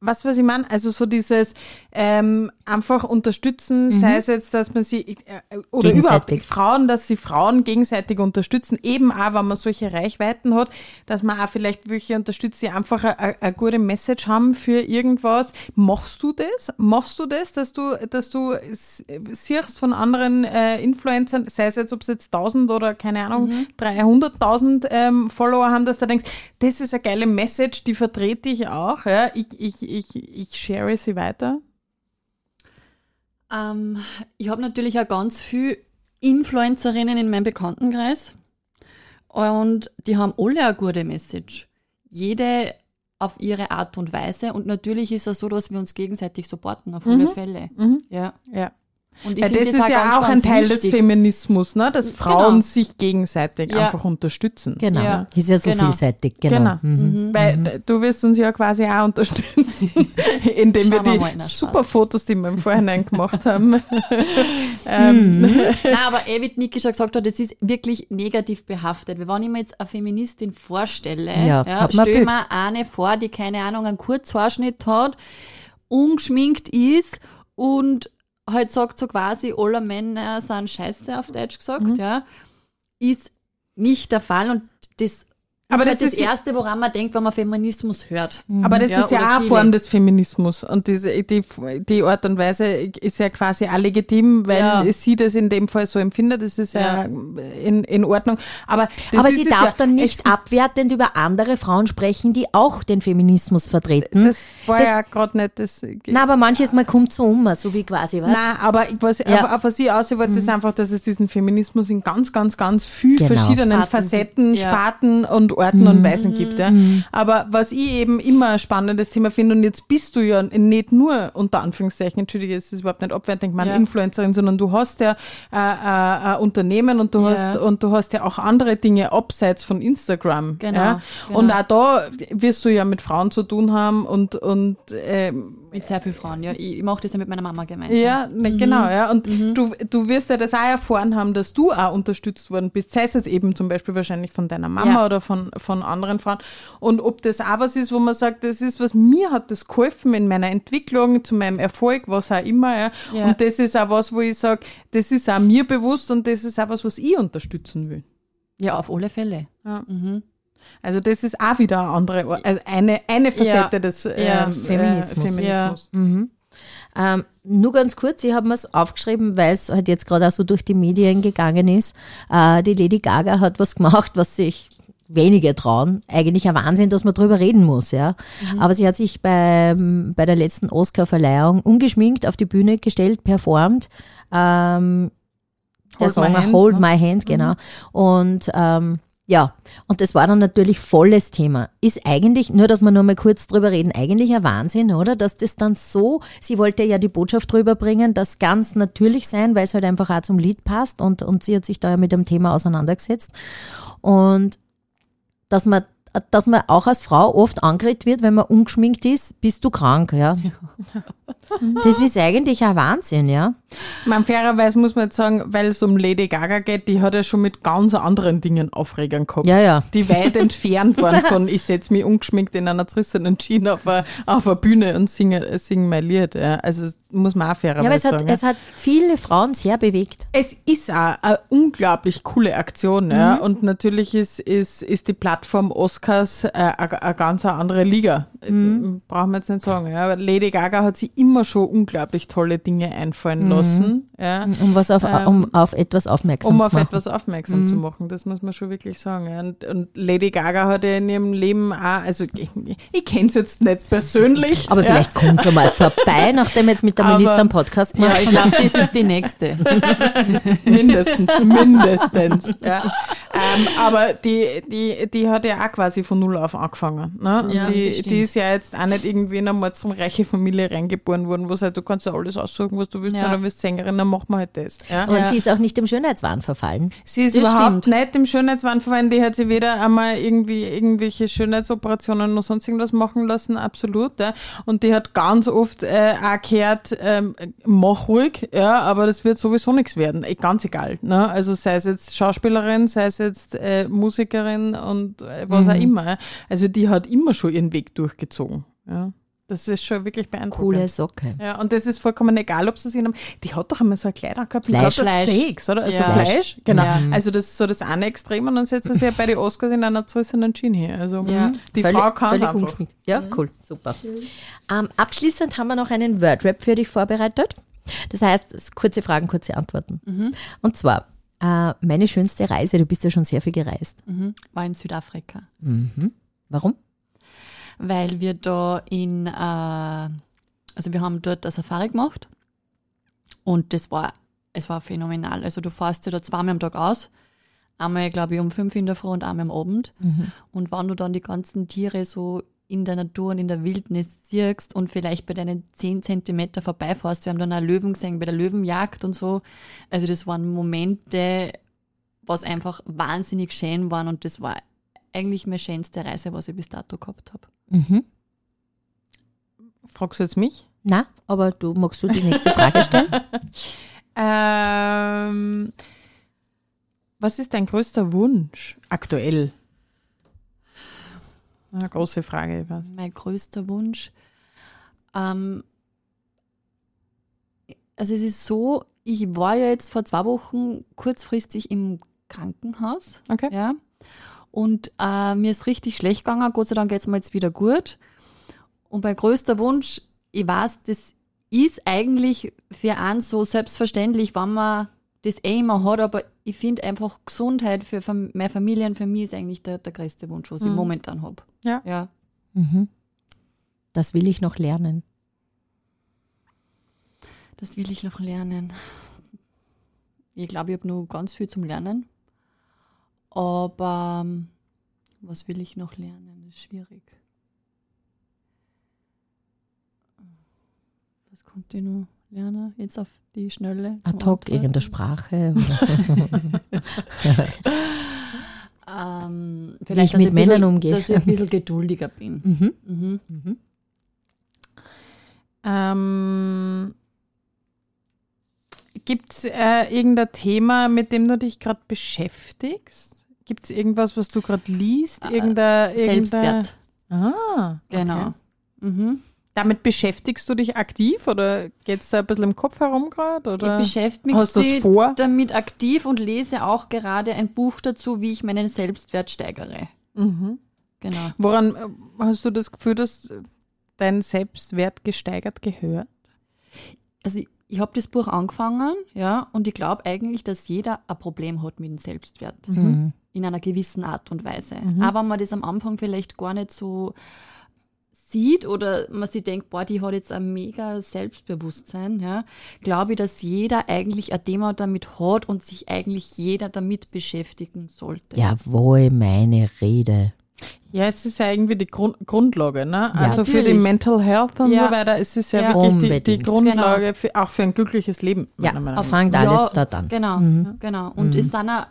Was, was ich meine? Also so dieses ähm, einfach unterstützen, mhm. sei es jetzt, dass man sie, äh, oder überhaupt Frauen, dass sie Frauen gegenseitig unterstützen, eben auch, wenn man solche Reichweiten hat, dass man auch vielleicht welche unterstützt, die einfach eine gute Message haben für irgendwas. Machst du das? Machst du das, dass du, dass du siehst von anderen äh, Influencern, sei es jetzt, ob es jetzt 1000 oder keine Ahnung, mhm. 300.000 ähm, Follower haben, dass du denkst, das ist eine geile Message, die vertrete ich auch, ja, ich, ich, ich, ich share sie weiter? Ähm, ich habe natürlich auch ganz viele Influencerinnen in meinem Bekanntenkreis und die haben alle eine gute Message. Jede auf ihre Art und Weise und natürlich ist es so, dass wir uns gegenseitig supporten, auf alle mhm. Fälle. Mhm. Ja. ja. Und ja, das, das, ist ja ganz, auch ein Teil wichtig. des Feminismus, ne? dass Frauen genau. sich gegenseitig ja. einfach unterstützen. Genau, ja. ist ja so genau. vielseitig. Genau. genau. Mhm. Weil mhm. du wirst uns ja quasi auch unterstützen, indem Schauen wir die super Fotos, die wir im Vorhinein gemacht haben. ähm. mhm. Nein, aber eh, wie Niki schon gesagt hat, das ist wirklich negativ behaftet. Wenn ich mir jetzt eine Feministin vorstelle, ja, ja, stell mir eine vor, die keine Ahnung, einen Kurzhaarschnitt hat, ungeschminkt ist und halt sagt so quasi, alle Männer sind scheiße auf Deutsch gesagt, mhm. ja, ist nicht der Fall und das das aber ist das, halt das Erste, woran man denkt, wenn man Feminismus hört. Mhm. Aber das ja, ist ja auch eine Form des Feminismus. Und diese, die, die Art und Weise ist ja quasi auch legitim, weil ja. sie das in dem Fall so empfindet. Das ist ja, ja in, in Ordnung. Aber, aber sie darf dann nicht abwertend über andere Frauen sprechen, die auch den Feminismus vertreten. Das war das, ja gerade nicht das. Na, aber manches Mal kommt so um, so wie quasi was. Nein, aber was, ja. auf, auf was ich auswollte, mhm. ist einfach, dass es diesen Feminismus in ganz, ganz, ganz viel genau. verschiedenen Sparten. Facetten, Sparten und Orten mhm. und Weisen gibt. Ja. Mhm. Aber was ich eben immer ein spannendes Thema finde, und jetzt bist du ja nicht nur unter Anführungszeichen, entschuldige, es ist überhaupt nicht abwertend, ich meine ja. Influencerin, sondern du hast ja äh, äh, ein Unternehmen und du ja. hast und du hast ja auch andere Dinge abseits von Instagram. Genau, ja. Genau. Und auch da wirst du ja mit Frauen zu tun haben und, und ähm, mit sehr vielen Frauen, ja. Ich, ich mache das ja mit meiner Mama gemeinsam. Ja, ne, mhm. genau, ja. Und mhm. du, du wirst ja das auch erfahren haben, dass du auch unterstützt worden bist. Sei es jetzt eben zum Beispiel wahrscheinlich von deiner Mama ja. oder von, von anderen Frauen. Und ob das auch was ist, wo man sagt, das ist was, mir hat das geholfen in meiner Entwicklung, zu meinem Erfolg, was auch immer, ja. ja. Und das ist auch was, wo ich sage, das ist auch mir bewusst und das ist auch was, was ich unterstützen will. Ja, auf alle Fälle. Ja. Mhm. Also das ist auch wieder eine andere, also eine, eine Facette ja, des äh, ja, Feminismus. Feminismus. Ja. Mhm. Ähm, nur ganz kurz, ich habe mir es aufgeschrieben, weil es halt jetzt gerade auch so durch die Medien gegangen ist. Äh, die Lady Gaga hat was gemacht, was sich wenige trauen. Eigentlich ein Wahnsinn, dass man drüber reden muss, ja. Mhm. Aber sie hat sich bei, bei der letzten Oscar-Verleihung ungeschminkt auf die Bühne gestellt, performt. Ähm, Hold der Song my hands, Hold ne? My Hand, genau. Mhm. Und ähm, ja, und das war dann natürlich volles Thema. Ist eigentlich, nur dass wir nur mal kurz drüber reden, eigentlich ein Wahnsinn, oder? Dass das dann so, sie wollte ja die Botschaft drüber bringen, das ganz natürlich sein, weil es halt einfach auch zum Lied passt und, und sie hat sich da ja mit dem Thema auseinandergesetzt. Und dass man dass man auch als Frau oft angeredet wird, wenn man ungeschminkt ist, bist du krank, ja. Das ist eigentlich ein Wahnsinn, ja. Man fairerweise muss man jetzt sagen, weil es um Lady Gaga geht, die hat ja schon mit ganz anderen Dingen Aufregern gehabt. Ja, ja. Die weit entfernt waren von, ich setze mich ungeschminkt in einer zerrissenen Jeans auf eine, auf eine Bühne und singe, singe mein Lied. Ja. Also muss man auch fairerweise ja, aber es sagen. Hat, es hat viele Frauen sehr bewegt. Es ist auch eine unglaublich coole Aktion. Mhm. Ja. Und natürlich ist, ist, ist die Plattform Oscars äh, eine ganz andere Liga. Mhm. Brauchen wir jetzt nicht sagen. Ja. Aber Lady Gaga hat sich immer schon unglaublich tolle Dinge einfallen mhm. lassen. Ja. Um, was auf, ähm, um auf etwas aufmerksam um zu machen. Um auf etwas aufmerksam mhm. zu machen, das muss man schon wirklich sagen. Ja. Und, und, Lady Gaga hat ja in ihrem Leben auch, also ich, ich kenne es jetzt nicht persönlich. Aber vielleicht kommt sie mal vorbei, nachdem jetzt mit der aber, Melissa einen Podcast macht. Ja, ich glaube, das ist die nächste. mindestens, mindestens. Ja. ähm, aber die, die, die hat ja auch quasi von null auf angefangen. Ne? Ja, die, die ist ja jetzt auch nicht irgendwie in eine mordsreiche Familie reingeboren worden, wo sie halt, du kannst ja alles aussuchen, was du willst, Ja. ja. dann wirst Sängerin, dann machen wir halt das. Ja? Und Ja. sie ist auch nicht dem Schönheitswahn verfallen. Sie ist Das überhaupt stimmt. nicht im Schönheitswahn verfallen. Die hat sie weder einmal irgendwie irgendwelche Schönheitsoperationen noch sonst irgendwas machen lassen, absolut. Ja. Und die hat ganz oft äh, auch gehört, ähm, mach ruhig, ja, aber das wird sowieso nichts werden. Eh, Ganz egal. Ne? Also sei es jetzt Schauspielerin, sei es jetzt äh, Musikerin und äh, was Mhm. auch immer. Also die hat immer schon ihren Weg durchgezogen. Ja. Das ist schon wirklich beeindruckend. Coole Socke. Ja, und das ist vollkommen egal, ob sie sich in einem, die hat doch immer so ein Kleid angehabt, mit Fleisch. lauter Fleisch. Steaks, oder? Also Ja. Fleisch, genau. Ja. Also das ist so das eine Extrem und dann setzt sie sich ja bei den Oscars in einer zerrissenen Jean hier. Also Ja. die Völlig- Frau kann es völlig einfach. Ja, cool, super. Ähm, abschließend haben wir noch einen Wordrap für dich vorbereitet. Das heißt, es kurze Fragen, kurze Antworten. Und zwar, äh, meine schönste Reise, du bist ja schon sehr viel gereist. Mhm. War in Südafrika. Warum? Weil wir da in, äh, also wir haben dort eine Safari gemacht und das war, es war phänomenal. Also du fährst ja da zweimal am Tag aus, einmal glaube ich um fünf in der Früh und einmal am Abend und wenn du dann die ganzen Tiere so in der Natur und in der Wildnis siehst und vielleicht bei deinen 10 Zentimeter vorbeifährst, wir haben dann auch Löwen gesehen bei der Löwenjagd und so, also das waren Momente, was einfach wahnsinnig schön waren und das war eigentlich meine schönste Reise, was ich bis dato gehabt habe. Mhm. Fragst du jetzt mich? Na, aber du magst du die nächste Frage stellen? Ähm, was ist dein größter Wunsch aktuell? Eine große Frage, weiß. Mein größter Wunsch. Ähm, also es ist so, ich war ja jetzt vor zwei Wochen kurzfristig im Krankenhaus. Okay. Ja. Und äh, mir ist richtig schlecht gegangen. Gott sei Dank geht es mir jetzt wieder gut. Und mein größter Wunsch, ich weiß, das ist eigentlich für einen so selbstverständlich, wenn man das eh immer hat, aber ich finde einfach Gesundheit für Fam- meine Familie und für mich ist eigentlich der, der größte Wunsch, was ich Mhm. momentan habe. Ja. ja. Mhm. Das will ich noch lernen. Das will ich noch lernen. Ich glaube, ich habe noch ganz viel zum Lernen. Aber ähm, was will ich noch lernen? Das ist schwierig. Was konnte ich noch lernen? Jetzt auf die Schnelle. Ad hoc, Antworten? irgendeine Sprache. Ähm, ich vielleicht, dass mit ein Männern umgehe. Dass ich ein bisschen geduldiger bin. mhm. Mhm. Mhm. Ähm, Gibt es äh, irgendein Thema, mit dem du dich gerade beschäftigst? Gibt es irgendwas, was du gerade liest? Äh, Irgendein, irgendein- Selbstwert. Ah, Genau. Okay. Mhm. Damit beschäftigst du dich aktiv oder geht es da ein bisschen im Kopf herum gerade? Ich Oder beschäftige mich damit aktiv und lese auch gerade ein Buch dazu, wie ich meinen Selbstwert steigere. Mhm. Genau. Woran äh, hast du das Gefühl, dass dein Selbstwert gesteigert gehört? Also ich, habe das Buch angefangen, ja, und ich glaube eigentlich, dass jeder ein Problem hat mit dem Selbstwert. Mhm. In einer gewissen Art und Weise. Mhm. Aber wenn man das am Anfang vielleicht gar nicht so sieht oder man sich denkt, boah, die hat jetzt ein mega Selbstbewusstsein, ja, glaube ich, dass jeder eigentlich ein Thema damit hat und sich eigentlich jeder damit beschäftigen sollte. Jawohl, meine Rede. Ja, es ist ja irgendwie die Grund Grundlage, ne? also für die natürlich. Mental Health und Ja. so weiter, es ist ja, Ja. wirklich die, die. Grundlage für, auch für ein glückliches Leben. Ja, nach. fängt alles dort an. Genau, Mhm. genau. Und es sind auch,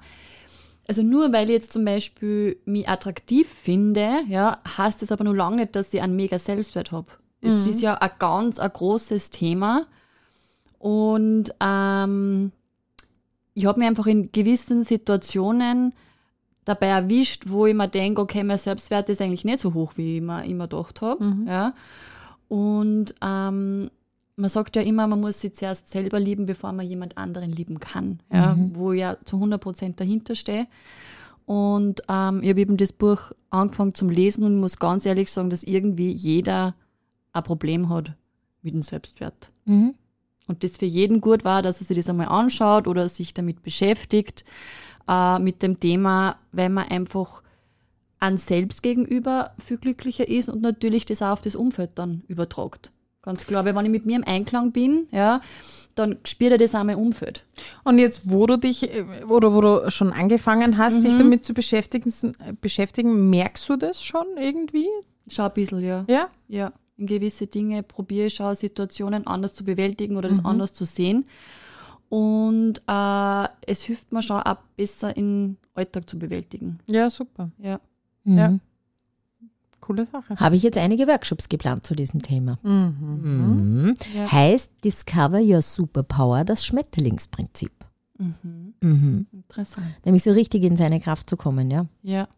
also nur weil ich jetzt zum Beispiel mich attraktiv finde, ja, heißt das aber nur lange nicht, dass ich einen mega Selbstwert habe. Es ist ja ein ganz ein großes Thema. Und ähm, ich habe mich einfach in gewissen Situationen dabei erwischt, wo ich mir denke, okay, mein Selbstwert ist eigentlich nicht so hoch, wie ich mir immer gedacht habe. Ja. Und ähm, man sagt ja immer, man muss sich zuerst selber lieben, bevor man jemand anderen lieben kann, ja, wo ich ja zu 100 Prozent dahinter stehe. Und ähm, ich habe eben das Buch angefangen zum Lesen und muss ganz ehrlich sagen, dass irgendwie jeder ein Problem hat mit dem Selbstwert. Mhm. Und das für jeden gut war, dass er sich das einmal anschaut oder sich damit beschäftigt, äh, mit dem Thema, weil man einfach an selbst gegenüber viel glücklicher ist und natürlich das auch auf das Umfeld dann übertragt. Ganz klar. Weil wenn ich mit mir im Einklang bin, ja, dann spürt er das auch mein Umfeld. Und jetzt, wo du dich, äh, oder wo du schon angefangen hast, dich damit zu beschäftigen, beschäftigen, merkst du das schon irgendwie? Schau ein bisschen, ja. Ja? Ja. In gewisse Dinge probiere ich auch Situationen anders zu bewältigen oder das anders zu sehen. Und äh, es hilft mir schon auch besser in Alltag zu bewältigen. Ja, super. Ja. Ja. Mhm. Coole Sache. Habe ich jetzt einige Workshops geplant zu diesem Thema. Mhm. Mhm. Ja. Heißt Discover Your Superpower, das Schmetterlingsprinzip. Mhm. Mhm. Interessant. Nämlich so richtig in seine Kraft zu kommen, ja. Ja.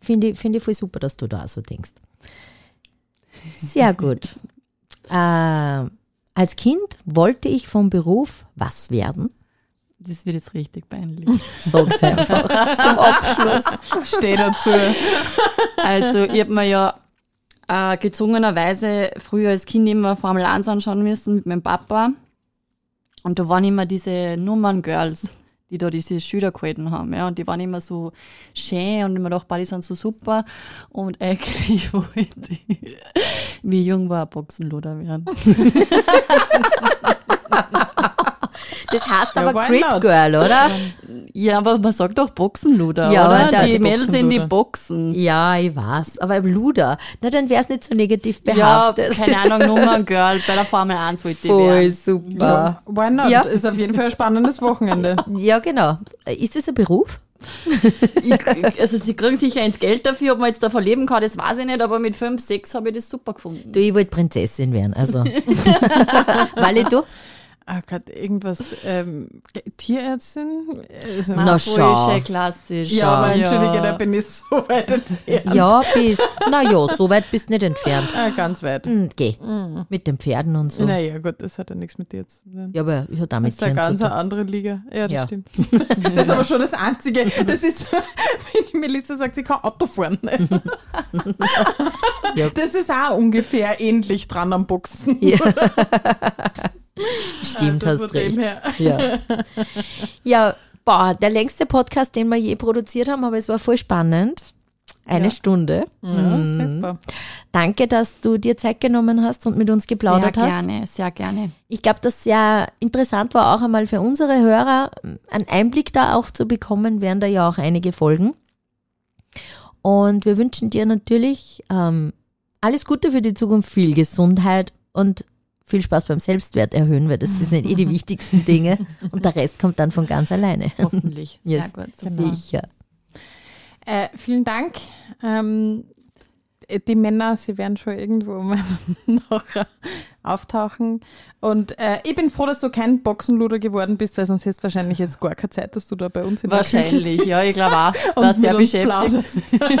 Finde ich, finde ich voll super, dass du da so denkst. Sehr gut. äh, als Kind wollte ich vom Beruf was werden? Das wird jetzt richtig peinlich. Sag's einfach zum Abschluss. Steh dazu. Also, ich habe mir ja äh, gezwungenerweise früher als Kind immer Formel 1 anschauen müssen mit meinem Papa. Und da waren immer diese Nummern-Girls, die da diese Schüler gehalten haben. Ja, und die waren immer so schön und gedacht, boah, die sind so super. Und eigentlich wollte ich, wie jung war, Boxenluder werden. Das heißt Ja, aber why Crit not? Girl, oder? Ja, aber man sagt doch Boxenluder, Ja, oder? aber da- die Mädels in die. Boxen. Ja, ich weiß. Aber im Luder, na dann wär's nicht so negativ Ja, behaftet. keine Ahnung, Nummern-Girl bei der Formel 1 wollte ich Voll werden. super. Why not? Ja. Ist auf jeden Fall ein spannendes Wochenende. Ja, genau. Ist das ein Beruf? Ich, also sie kriegen sicher ins Geld dafür, ob man jetzt davon leben kann, das weiß ich nicht, aber mit 5, 6 habe ich das super gefunden. Du, ich wollte Prinzessin werden, also. Weil du? Ah Gott, irgendwas, ähm, Tierärztin? Also, Na, schau. klassisch. ja, aber entschuldige, da bin ich so weit entfernt. Ja, bist. Na ja, so weit bist du nicht entfernt. Ah, ganz weit. Hm, geh. Mit den Pferden und so. Naja, gut, das hat ja nichts mit dir zu tun. Ja, aber ich habe Das damit ist eine Tieren ganz zu tun. andere Liga. Ja, das Ja. stimmt. Das ist aber schon das Einzige. Das ist, wenn die Melissa sagt, sie kann Auto fahren. Ja. Das ist auch ungefähr ähnlich dran am Boxen. Ja. Stimmt, Also hast recht. Ja. ja, boah, der längste Podcast, den wir je produziert haben, aber es war voll spannend. Eine Ja. Stunde. Ja, super. Danke, dass du dir Zeit genommen hast und mit uns Sehr geplaudert hast. gerne, sehr gerne. Ich glaube, dass sehr interessant war, auch einmal für unsere Hörer einen Einblick da auch zu bekommen, werden da ja auch einige Folgen. Und wir wünschen dir natürlich ähm, alles Gute für die Zukunft, viel Gesundheit und viel Spaß beim Selbstwert erhöhen, weil das sind eh die wichtigsten Dinge und der Rest kommt dann von ganz alleine. Hoffentlich. Sehr Yes. gut. Genau. Sicher. Äh, vielen Dank. Ähm, die Männer, sie werden schon irgendwo noch auftauchen. Und äh, ich bin froh, dass du kein Boxenluder geworden bist, weil sonst hättest du wahrscheinlich jetzt gar keine Zeit, dass du da bei uns in der Küche Wahrscheinlich, ja, ich glaube auch. sehr uns beschäftigt.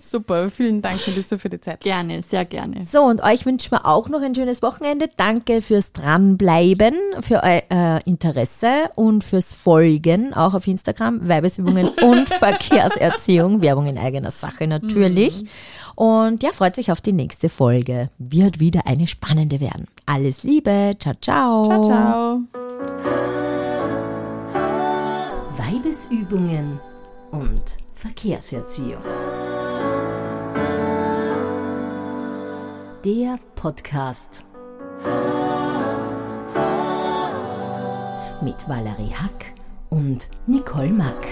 Super, vielen Dank, Melissa, für die Zeit. Gerne, sehr gerne. So, und euch wünschen wir auch noch ein schönes Wochenende. Danke fürs Dranbleiben, für euer äh, Interesse und fürs Folgen, auch auf Instagram, Weibesübungen und Verkehrserziehung, Werbung in eigener Sache natürlich. Und ja, freut sich auf die nächste Folge. Wird wieder eine spannende werden. Alles Liebe, ciao, ciao. Ciao, ciao. Weibesübungen und Verkehrserziehung. Der Podcast mit Valerie Hack und Nicole Mack.